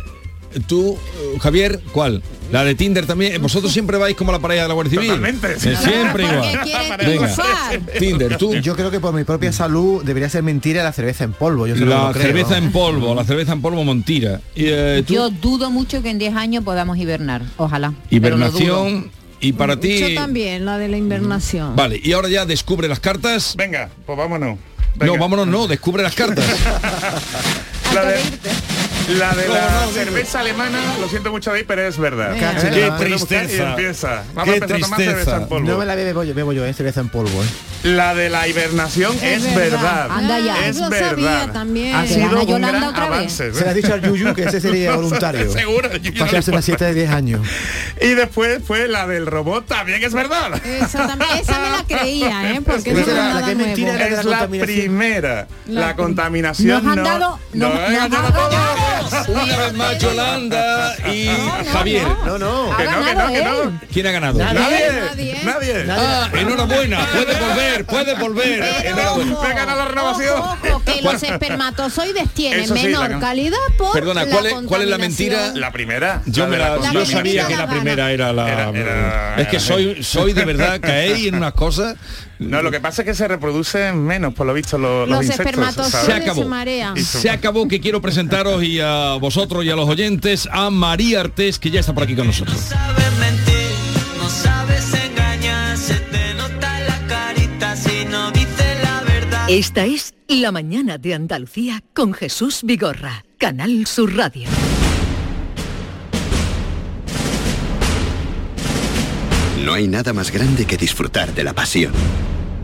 Speaker 7: tú, eh, Javier, ¿cuál? La de Tinder también. Vosotros siempre vais como la pareja de la Guardia Civil.
Speaker 11: Totalmente, sí.
Speaker 7: Siempre igual. Venga. Tinder, tú.
Speaker 12: Yo creo que por mi propia salud debería ser mentira la cerveza en polvo. Yo
Speaker 7: La
Speaker 12: creo.
Speaker 7: cerveza en polvo, la cerveza en polvo eh, tú,
Speaker 9: Yo dudo mucho que en 10 años podamos hibernar. Ojalá. pero lo dudo.
Speaker 7: hibernación. Y para ti.
Speaker 10: Yo también, la de la invernación.
Speaker 7: Vale, y ahora ya descubre las cartas.
Speaker 11: Venga, pues vámonos.
Speaker 7: No, vámonos, no, descubre las cartas.
Speaker 11: La de, La de la cerveza alemana, lo siento mucho ahí, pero es verdad.
Speaker 7: Qué tristeza.
Speaker 11: Empieza. Vamos
Speaker 7: Qué
Speaker 11: a empezar a tomar cerveza
Speaker 7: tristeza.
Speaker 11: en polvo.
Speaker 12: No me la bebo yo, bebo yo, ¿eh? cerveza en polvo. ¿eh?
Speaker 11: La de la hibernación es, verdad.
Speaker 10: Anda ya.
Speaker 11: Es
Speaker 10: Yo
Speaker 11: verdad.
Speaker 10: sabía también.
Speaker 11: Ha sido un
Speaker 10: Yolanda
Speaker 11: gran avance.
Speaker 12: Se le ha dicho al Yuyu que ese sería voluntario.
Speaker 11: Seguro,
Speaker 12: Pasarse una siesta de 10 años.
Speaker 11: Y después fue la del robot, también es verdad.
Speaker 10: Esa, también- esa me la creía, ¿eh? Porque
Speaker 11: Pues
Speaker 10: no
Speaker 11: la-
Speaker 10: es
Speaker 11: la
Speaker 10: nada
Speaker 11: que es
Speaker 10: nuevo.
Speaker 11: mentira era Es la contaminación. primera. La contaminación
Speaker 10: Nos han
Speaker 11: no-
Speaker 10: dado...
Speaker 11: venga.
Speaker 7: Una vez más Yolanda y Javier.
Speaker 12: No, no.
Speaker 11: Que no, que no, que no.
Speaker 7: ¿Quién ha ganado?
Speaker 11: Nadie. Nadie.
Speaker 7: Ah, enhorabuena, puede volver, puede volver. Enhorabuena.
Speaker 11: Me gana la renovación.
Speaker 10: Ojo, que los espermatozoides tienen menor
Speaker 11: la-
Speaker 10: calidad por
Speaker 7: Perdona,
Speaker 10: la
Speaker 7: ¿cuál es, cuál es la mentira?
Speaker 11: La primera.
Speaker 7: Yo, me la-
Speaker 10: La
Speaker 7: yo sabía
Speaker 10: la
Speaker 7: que la primera era la...
Speaker 11: Era- era-
Speaker 7: es que soy, soy de verdad, caéis en unas cosas...
Speaker 11: No, lo que pasa es que se reproducen menos, por lo visto, los,
Speaker 10: Los
Speaker 11: insectos.
Speaker 7: Se acabó.
Speaker 10: se
Speaker 7: acabó que quiero presentaros y a vosotros y a los oyentes a María Artés, que ya está por aquí con nosotros.
Speaker 13: sabes mentir, no sabes engañar, se te nota la carita si no dices la verdad.
Speaker 6: Esta es La mañana de Andalucía con Jesús Vigorra, Canal Sur Radio.
Speaker 21: No hay nada más grande que disfrutar de la pasión,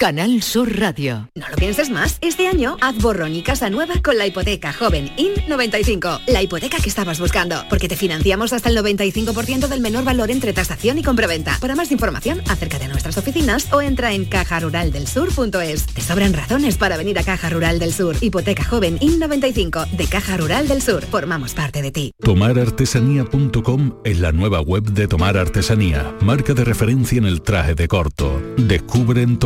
Speaker 6: Canal Sur Radio.
Speaker 22: No lo pienses más. Este año haz borrón y casa nueva con la hipoteca joven IN95. La hipoteca que estabas buscando. Porque te financiamos hasta el 95% del menor valor entre tasación y compraventa. Para más información, acércate a nuestras oficinas o entra en cajaruraldelsur.es. Te sobran razones para venir a Caja Rural del Sur. Hipoteca joven IN95 de Caja Rural del Sur. Formamos parte de ti.
Speaker 17: Tomarartesanía.com es la nueva web de Tomar Artesanía, marca de referencia en el traje de corto. Descubre en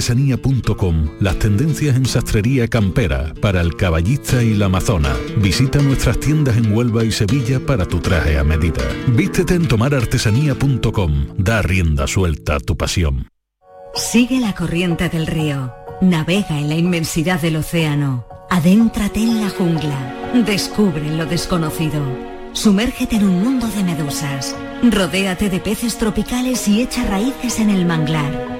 Speaker 17: tomarartesanía.com las tendencias en sastrería campera para el caballista y la amazona. Visita nuestras tiendas en Huelva y Sevilla para tu traje a medida. Vístete en tomarartesanía.com. Da rienda suelta a tu pasión.
Speaker 20: Sigue la corriente del río. Navega en la inmensidad del océano. Adéntrate en la jungla. Descubre lo desconocido. Sumérgete en un mundo de medusas. Rodéate de peces tropicales y echa raíces en el manglar.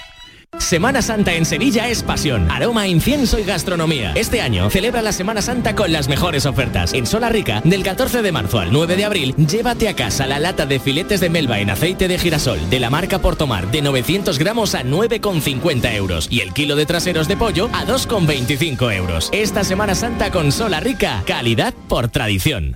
Speaker 23: Semana Santa en Sevilla es pasión, aroma, incienso y gastronomía. Este año celebra la Semana Santa con las mejores ofertas. En Sola Rica, del 14 de marzo al 9 de abril, llévate a casa la lata de filetes de melva en aceite de girasol de la marca Portomar de 900 gramos a 9,50 euros y el kilo de traseros de pollo a 2,25 euros. Esta Semana Santa con Sola Rica, calidad por tradición.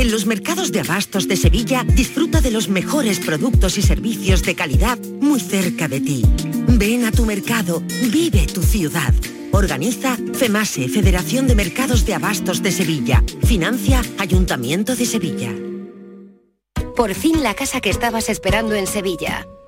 Speaker 24: En los mercados de abastos de Sevilla disfruta de los mejores productos y servicios de calidad muy cerca de ti. Ven a tu mercado, vive tu ciudad. Organiza FEMASE, Federación de Mercados de Abastos de Sevilla. Financia Ayuntamiento de Sevilla.
Speaker 25: Por fin la casa que estabas esperando en Sevilla.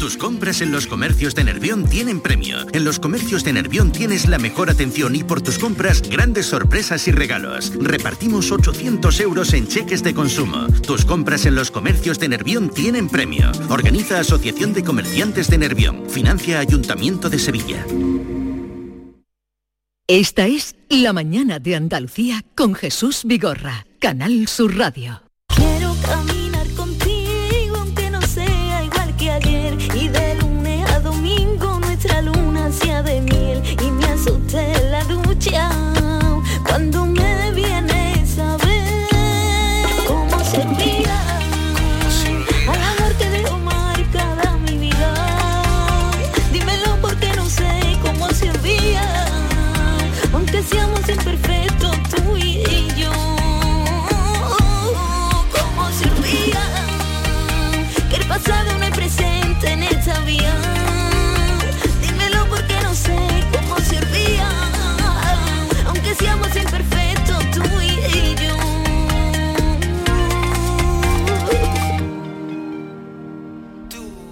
Speaker 26: Tus compras en los comercios de Nervión tienen premio. En los comercios de Nervión tienes la mejor atención y por tus compras grandes sorpresas y regalos. Repartimos 800 euros en cheques de consumo. Tus compras en los comercios de Nervión tienen premio. Organiza Asociación de Comerciantes de Nervión. Financia Ayuntamiento de Sevilla.
Speaker 27: Esta es La Mañana de Andalucía con Jesús Vigorra, Canal Sur Radio.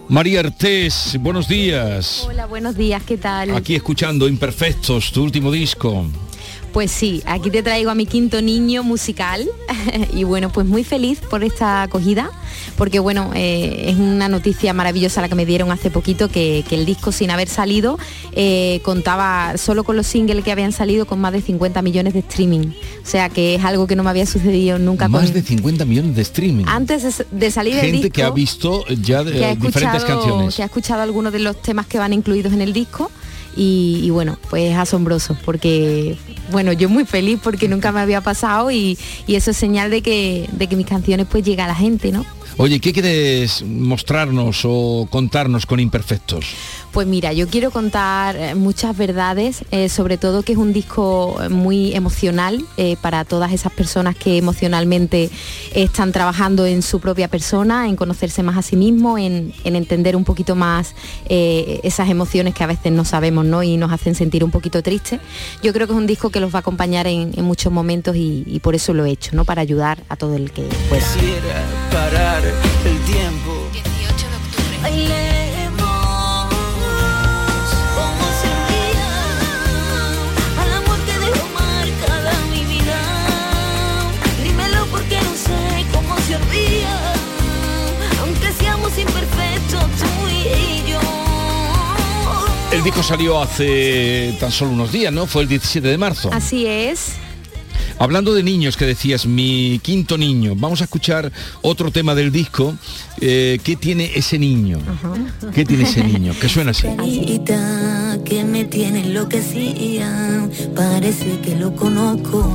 Speaker 7: María Artés, buenos días.
Speaker 28: Hola, buenos días, ¿qué tal?
Speaker 7: Aquí escuchando Imperfectos, tu último disco.
Speaker 28: Pues sí, aquí te traigo a mi quinto niño musical y bueno, pues muy feliz por esta acogida, porque bueno, eh, es una noticia maravillosa la que me dieron hace poquito, que, que el disco sin haber salido eh, contaba solo con los singles que habían salido con más de 50 millones de streaming, o sea que es algo que no me había sucedido nunca
Speaker 7: Más
Speaker 28: con...
Speaker 7: de 50 millones de streaming.
Speaker 28: Antes de, salir el
Speaker 7: Gente
Speaker 28: disco...
Speaker 7: que ha visto ya de-
Speaker 28: ha
Speaker 7: diferentes canciones.
Speaker 28: Que ha escuchado algunos de los temas que van incluidos en el disco. Y, y bueno, pues es asombroso porque, bueno, yo muy feliz porque nunca me había pasado y, y eso es señal de que, de que mis canciones pues llega a la gente, ¿no?
Speaker 7: Oye, ¿qué quieres mostrarnos o contarnos con Imperfectos?
Speaker 28: Pues mira, yo quiero contar eh, muchas verdades, eh, sobre todo que es un disco eh, muy emocional eh, para todas esas personas que emocionalmente están trabajando en su propia persona, en conocerse más a sí mismo, en, en entender un poquito más eh, esas emociones que a veces no sabemos ¿no? y nos hacen sentir un poquito tristes. Yo creo que es un disco que los va a acompañar en, en muchos momentos y, y por eso lo he hecho, ¿no? para ayudar a todo el que pueda.
Speaker 29: Quisiera parar el tiempo.
Speaker 30: 18 de octubre. Bailemos como servía al amor que dejó marcada mi vida. Dímelo porque no sé cómo servía, aunque seamos imperfectos tú y yo.
Speaker 7: El disco salió hace tan solo unos días, ¿no? Fue el 17 de marzo.
Speaker 28: Así es.
Speaker 7: Hablando de niños que decías, mi quinto niño, vamos a escuchar otro tema del disco. Eh, ¿Qué tiene ese niño? ¿Qué tiene ese niño? Que suena así.
Speaker 27: Que me tiene enloquecida, parece que lo conozco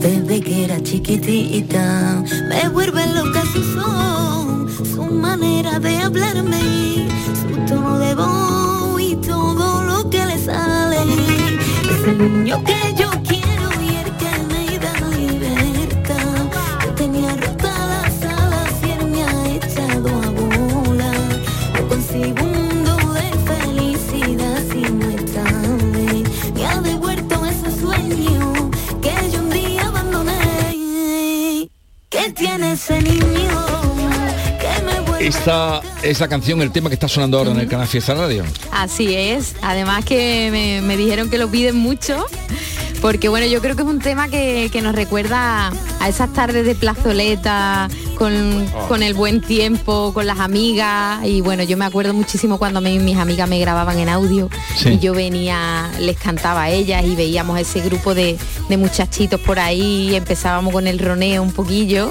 Speaker 27: desde que era chiquitita. Me vuelve loca su son, su manera de hablarme, su tono de voz y todo lo que le sale. Es el niño que
Speaker 7: Esta es la canción, el tema que está sonando ahora en el canal Fiesta Radio.
Speaker 28: Así es. Además que me, me dijeron que lo piden mucho. Porque bueno, yo creo que es un tema que, que nos recuerda a esas tardes de plazoleta, con,
Speaker 7: Oh.
Speaker 28: con el buen tiempo, con las amigas. Y bueno, yo me acuerdo muchísimo cuando me- mis amigas me grababan en audio
Speaker 7: Sí.
Speaker 28: y yo venía, les cantaba a ellas y veíamos ese grupo de, de muchachitos por ahí y empezábamos con el roneo un poquillo.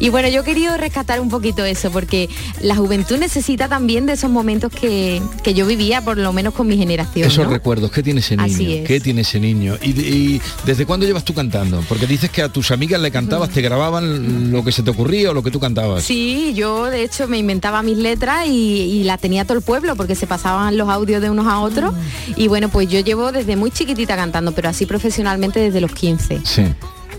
Speaker 28: Y bueno, yo querido rescatar un poquito eso, porque la juventud necesita también de esos momentos que, que yo vivía, por lo menos con mi generación.
Speaker 7: Esos
Speaker 28: ¿no?
Speaker 7: recuerdos, ¿qué tiene ese niño?
Speaker 28: Así es.
Speaker 7: ¿Qué tiene ese niño? ¿Y, y desde cuándo llevas tú cantando? Porque dices que a tus amigas le cantabas, te grababan lo que se te ocurría o lo que tú cantabas.
Speaker 28: Sí, yo de hecho me inventaba mis letras y, y la tenía todo el pueblo porque se pasaban los audios de unos a otros. Y bueno, pues yo llevo desde muy chiquitita cantando, pero así profesionalmente desde los 15.
Speaker 7: Sí.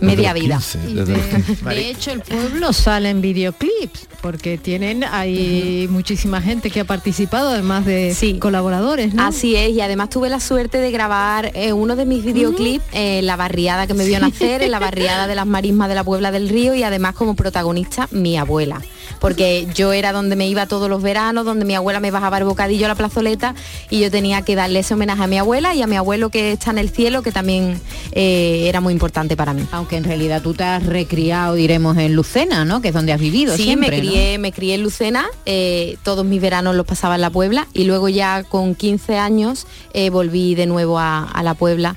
Speaker 28: Media
Speaker 7: Desde
Speaker 28: vida.
Speaker 7: los 15, desde los 15.
Speaker 10: De hecho, el pueblo sale en videoclips, porque tienen, hay muchísima gente que ha participado, además de colaboradores, ¿no?
Speaker 28: Así es, y además tuve la suerte de grabar eh, uno de mis videoclips en la barriada que me vio nacer, en la barriada de las marismas de la Puebla del Río y además como protagonista mi abuela. Porque yo era donde me iba todos los veranos, donde mi abuela me bajaba el bocadillo a la plazoleta y yo tenía que darle ese homenaje a mi abuela y a mi abuelo que está en el cielo, que también eh, era muy importante para mí.
Speaker 31: Aunque en realidad tú te has recriado, diremos, en Lucena, ¿no? Que es donde has vivido
Speaker 28: Sí,
Speaker 31: siempre,
Speaker 28: me
Speaker 31: ¿no?
Speaker 28: crié, me crié en Lucena, eh, todos mis veranos los pasaba en la Puebla y luego ya con 15 años eh, volví de nuevo a, a la Puebla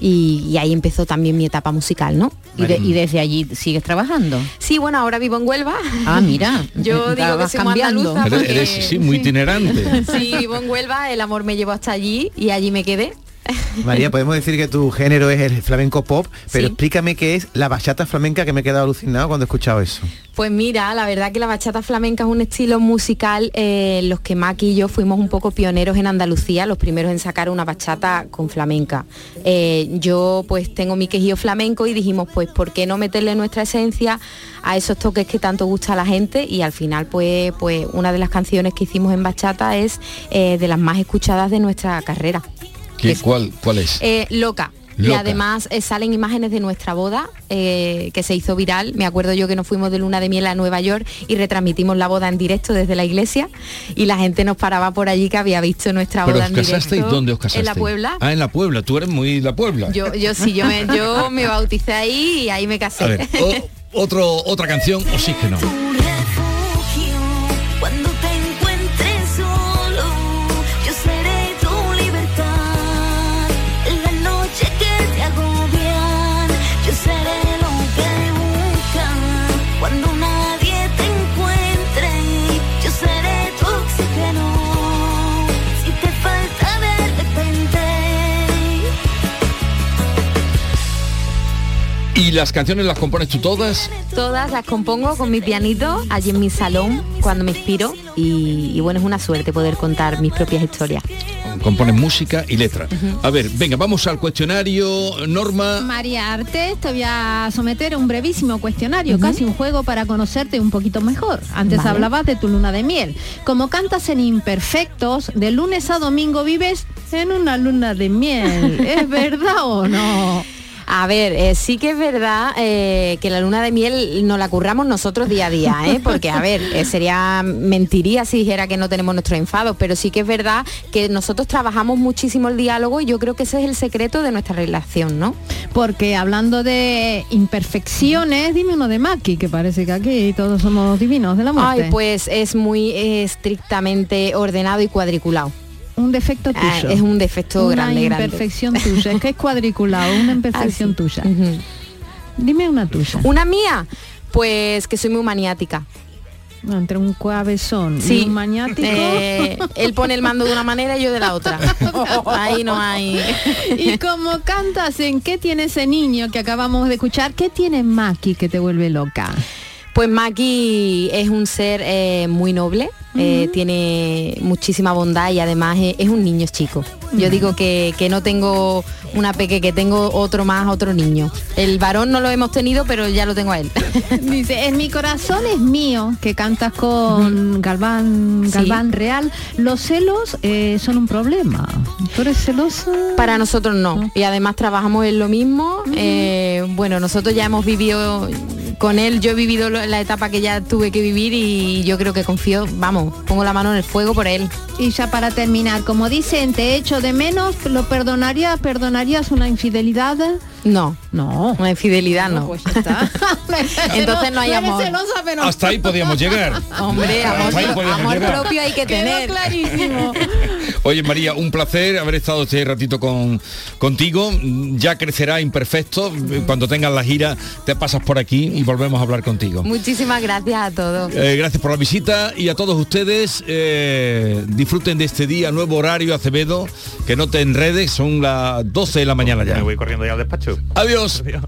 Speaker 28: y, y ahí empezó también mi etapa musical, ¿no?
Speaker 31: Y, de- y desde allí sigues trabajando.
Speaker 28: Sí, bueno, ahora vivo en Huelva.
Speaker 31: Ah, mira.
Speaker 28: Yo digo que soy
Speaker 31: cambiando.
Speaker 7: Eres,
Speaker 28: porque-
Speaker 7: eres, sí, muy itinerante.
Speaker 28: Sí, vivo en Huelva, el amor me llevó hasta allí y allí me quedé.
Speaker 32: María, podemos decir que tu género es el flamenco pop, pero explícame qué es la bachata flamenca que me he quedado alucinado cuando he escuchado eso.
Speaker 28: Pues mira, la verdad que la bachata flamenca es un estilo musical eh, en los que Maki y yo fuimos un poco pioneros en Andalucía, los primeros en sacar una bachata con flamenca. Eh, yo pues tengo mi quejío flamenco y dijimos pues ¿por qué no meterle nuestra esencia a esos toques que tanto gusta a la gente? Y al final pues, pues una de las canciones que hicimos en bachata es eh, de las más escuchadas de nuestra carrera.
Speaker 7: ¿Qué, cuál, ¿Cuál es?
Speaker 28: Eh, loca. Y además eh, salen imágenes de nuestra boda eh, que se hizo viral. Me acuerdo yo que nos fuimos de luna de miel a Nueva York y retransmitimos la boda en directo desde la iglesia y la gente nos paraba por allí que había visto nuestra
Speaker 7: ¿Pero
Speaker 28: boda
Speaker 7: os
Speaker 28: en
Speaker 7: casasteis?
Speaker 28: directo.
Speaker 7: ¿Dónde os casasteis?
Speaker 28: En la Puebla.
Speaker 7: Ah, en la Puebla. Tú eres muy la Puebla.
Speaker 28: Yo, yo sí, yo me, yo me bauticé ahí y ahí me casé.
Speaker 7: A ver, o- otro, otra canción, Oxígeno. ¿Y las canciones las compones tú todas?
Speaker 28: Todas las compongo con mi pianito allí en mi salón cuando me inspiro y, y bueno, es una suerte poder contar mis propias historias.
Speaker 7: Compones música y letra. A ver, venga, vamos al cuestionario. Norma,
Speaker 10: María Artes, te voy a someter a un brevísimo cuestionario, casi un juego para conocerte un poquito mejor. Antes
Speaker 28: Vale.
Speaker 10: hablabas de tu luna de miel. Como cantas en Imperfectos, de lunes a domingo vives en una luna de miel. ¿Es verdad o no?
Speaker 28: A ver, eh, sí que es verdad eh, que la luna de miel nos la curramos nosotros día a día, ¿eh? porque a ver, eh, sería mentiría si dijera que no tenemos nuestros enfados, pero sí que es verdad que nosotros trabajamos muchísimo el diálogo y yo creo que ese es el secreto de nuestra relación, ¿no?
Speaker 10: Porque hablando de imperfecciones, dime uno de Maki, que parece que aquí todos somos divinos de la muerte.
Speaker 28: Ay, pues es muy estrictamente ordenado y cuadriculado.
Speaker 10: Un defecto
Speaker 28: Ah,
Speaker 10: tuyo.
Speaker 28: es un defecto
Speaker 10: una
Speaker 28: grande, grande.
Speaker 10: imperfección tuya. Es que es cuadriculado, una imperfección
Speaker 28: Ah,
Speaker 10: tuya. Dime una tuya.
Speaker 28: ¿Una mía? Pues que soy muy maniática.
Speaker 10: Entre un cabezón y
Speaker 28: Sí.
Speaker 10: un maniático.
Speaker 28: Eh, él pone el mando de una manera y yo de la otra. Ahí no hay.
Speaker 10: y como cantas en ¿Qué tiene ese niño que acabamos de escuchar? ¿Qué tiene Maki que te vuelve loca?
Speaker 28: Pues Maki es un ser eh, muy noble, eh, tiene muchísima bondad y además es, es un niño chico. Yo digo que, que no tengo una peque, que tengo otro más, otro niño. El varón no lo hemos tenido, pero ya lo tengo a él.
Speaker 10: Dice, en mi corazón es mío, que cantas con Galván,
Speaker 28: Sí.
Speaker 10: Galván Real. Los celos eh, son un problema. ¿Tú eres celosa?
Speaker 28: Para nosotros no. Y además trabajamos en lo mismo. Eh, bueno, nosotros ya hemos vivido con él, yo he vivido la etapa que ya tuve que vivir y yo creo que confío, vamos, pongo la mano en el fuego por él.
Speaker 10: Y ya para terminar, como dicen, te echo de menos, ¿lo perdonarías? ¿Perdonarías una infidelidad?
Speaker 28: No.
Speaker 10: No.
Speaker 28: Una infidelidad no.
Speaker 10: pues ya está.
Speaker 28: Entonces no hay amor.
Speaker 10: celosa, pero-
Speaker 7: Hasta ahí podíamos llegar.
Speaker 28: Hombre, amor, amor
Speaker 7: llegar.
Speaker 28: propio hay que
Speaker 10: Quedó
Speaker 28: tener.
Speaker 10: clarísimo.
Speaker 7: Oye María, un placer haber estado este ratito con, contigo. Ya crecerá imperfecto. Cuando tengas la gira, te pasas por aquí y volvemos a hablar contigo.
Speaker 28: Muchísimas gracias a todos.
Speaker 7: Eh, gracias por la visita y a todos ustedes eh, disfruten de este día, nuevo horario Acevedo, que no te enredes, son las 12 de la mañana ya.
Speaker 33: Me voy corriendo ya al despacho.
Speaker 7: Adiós.
Speaker 33: Adiós.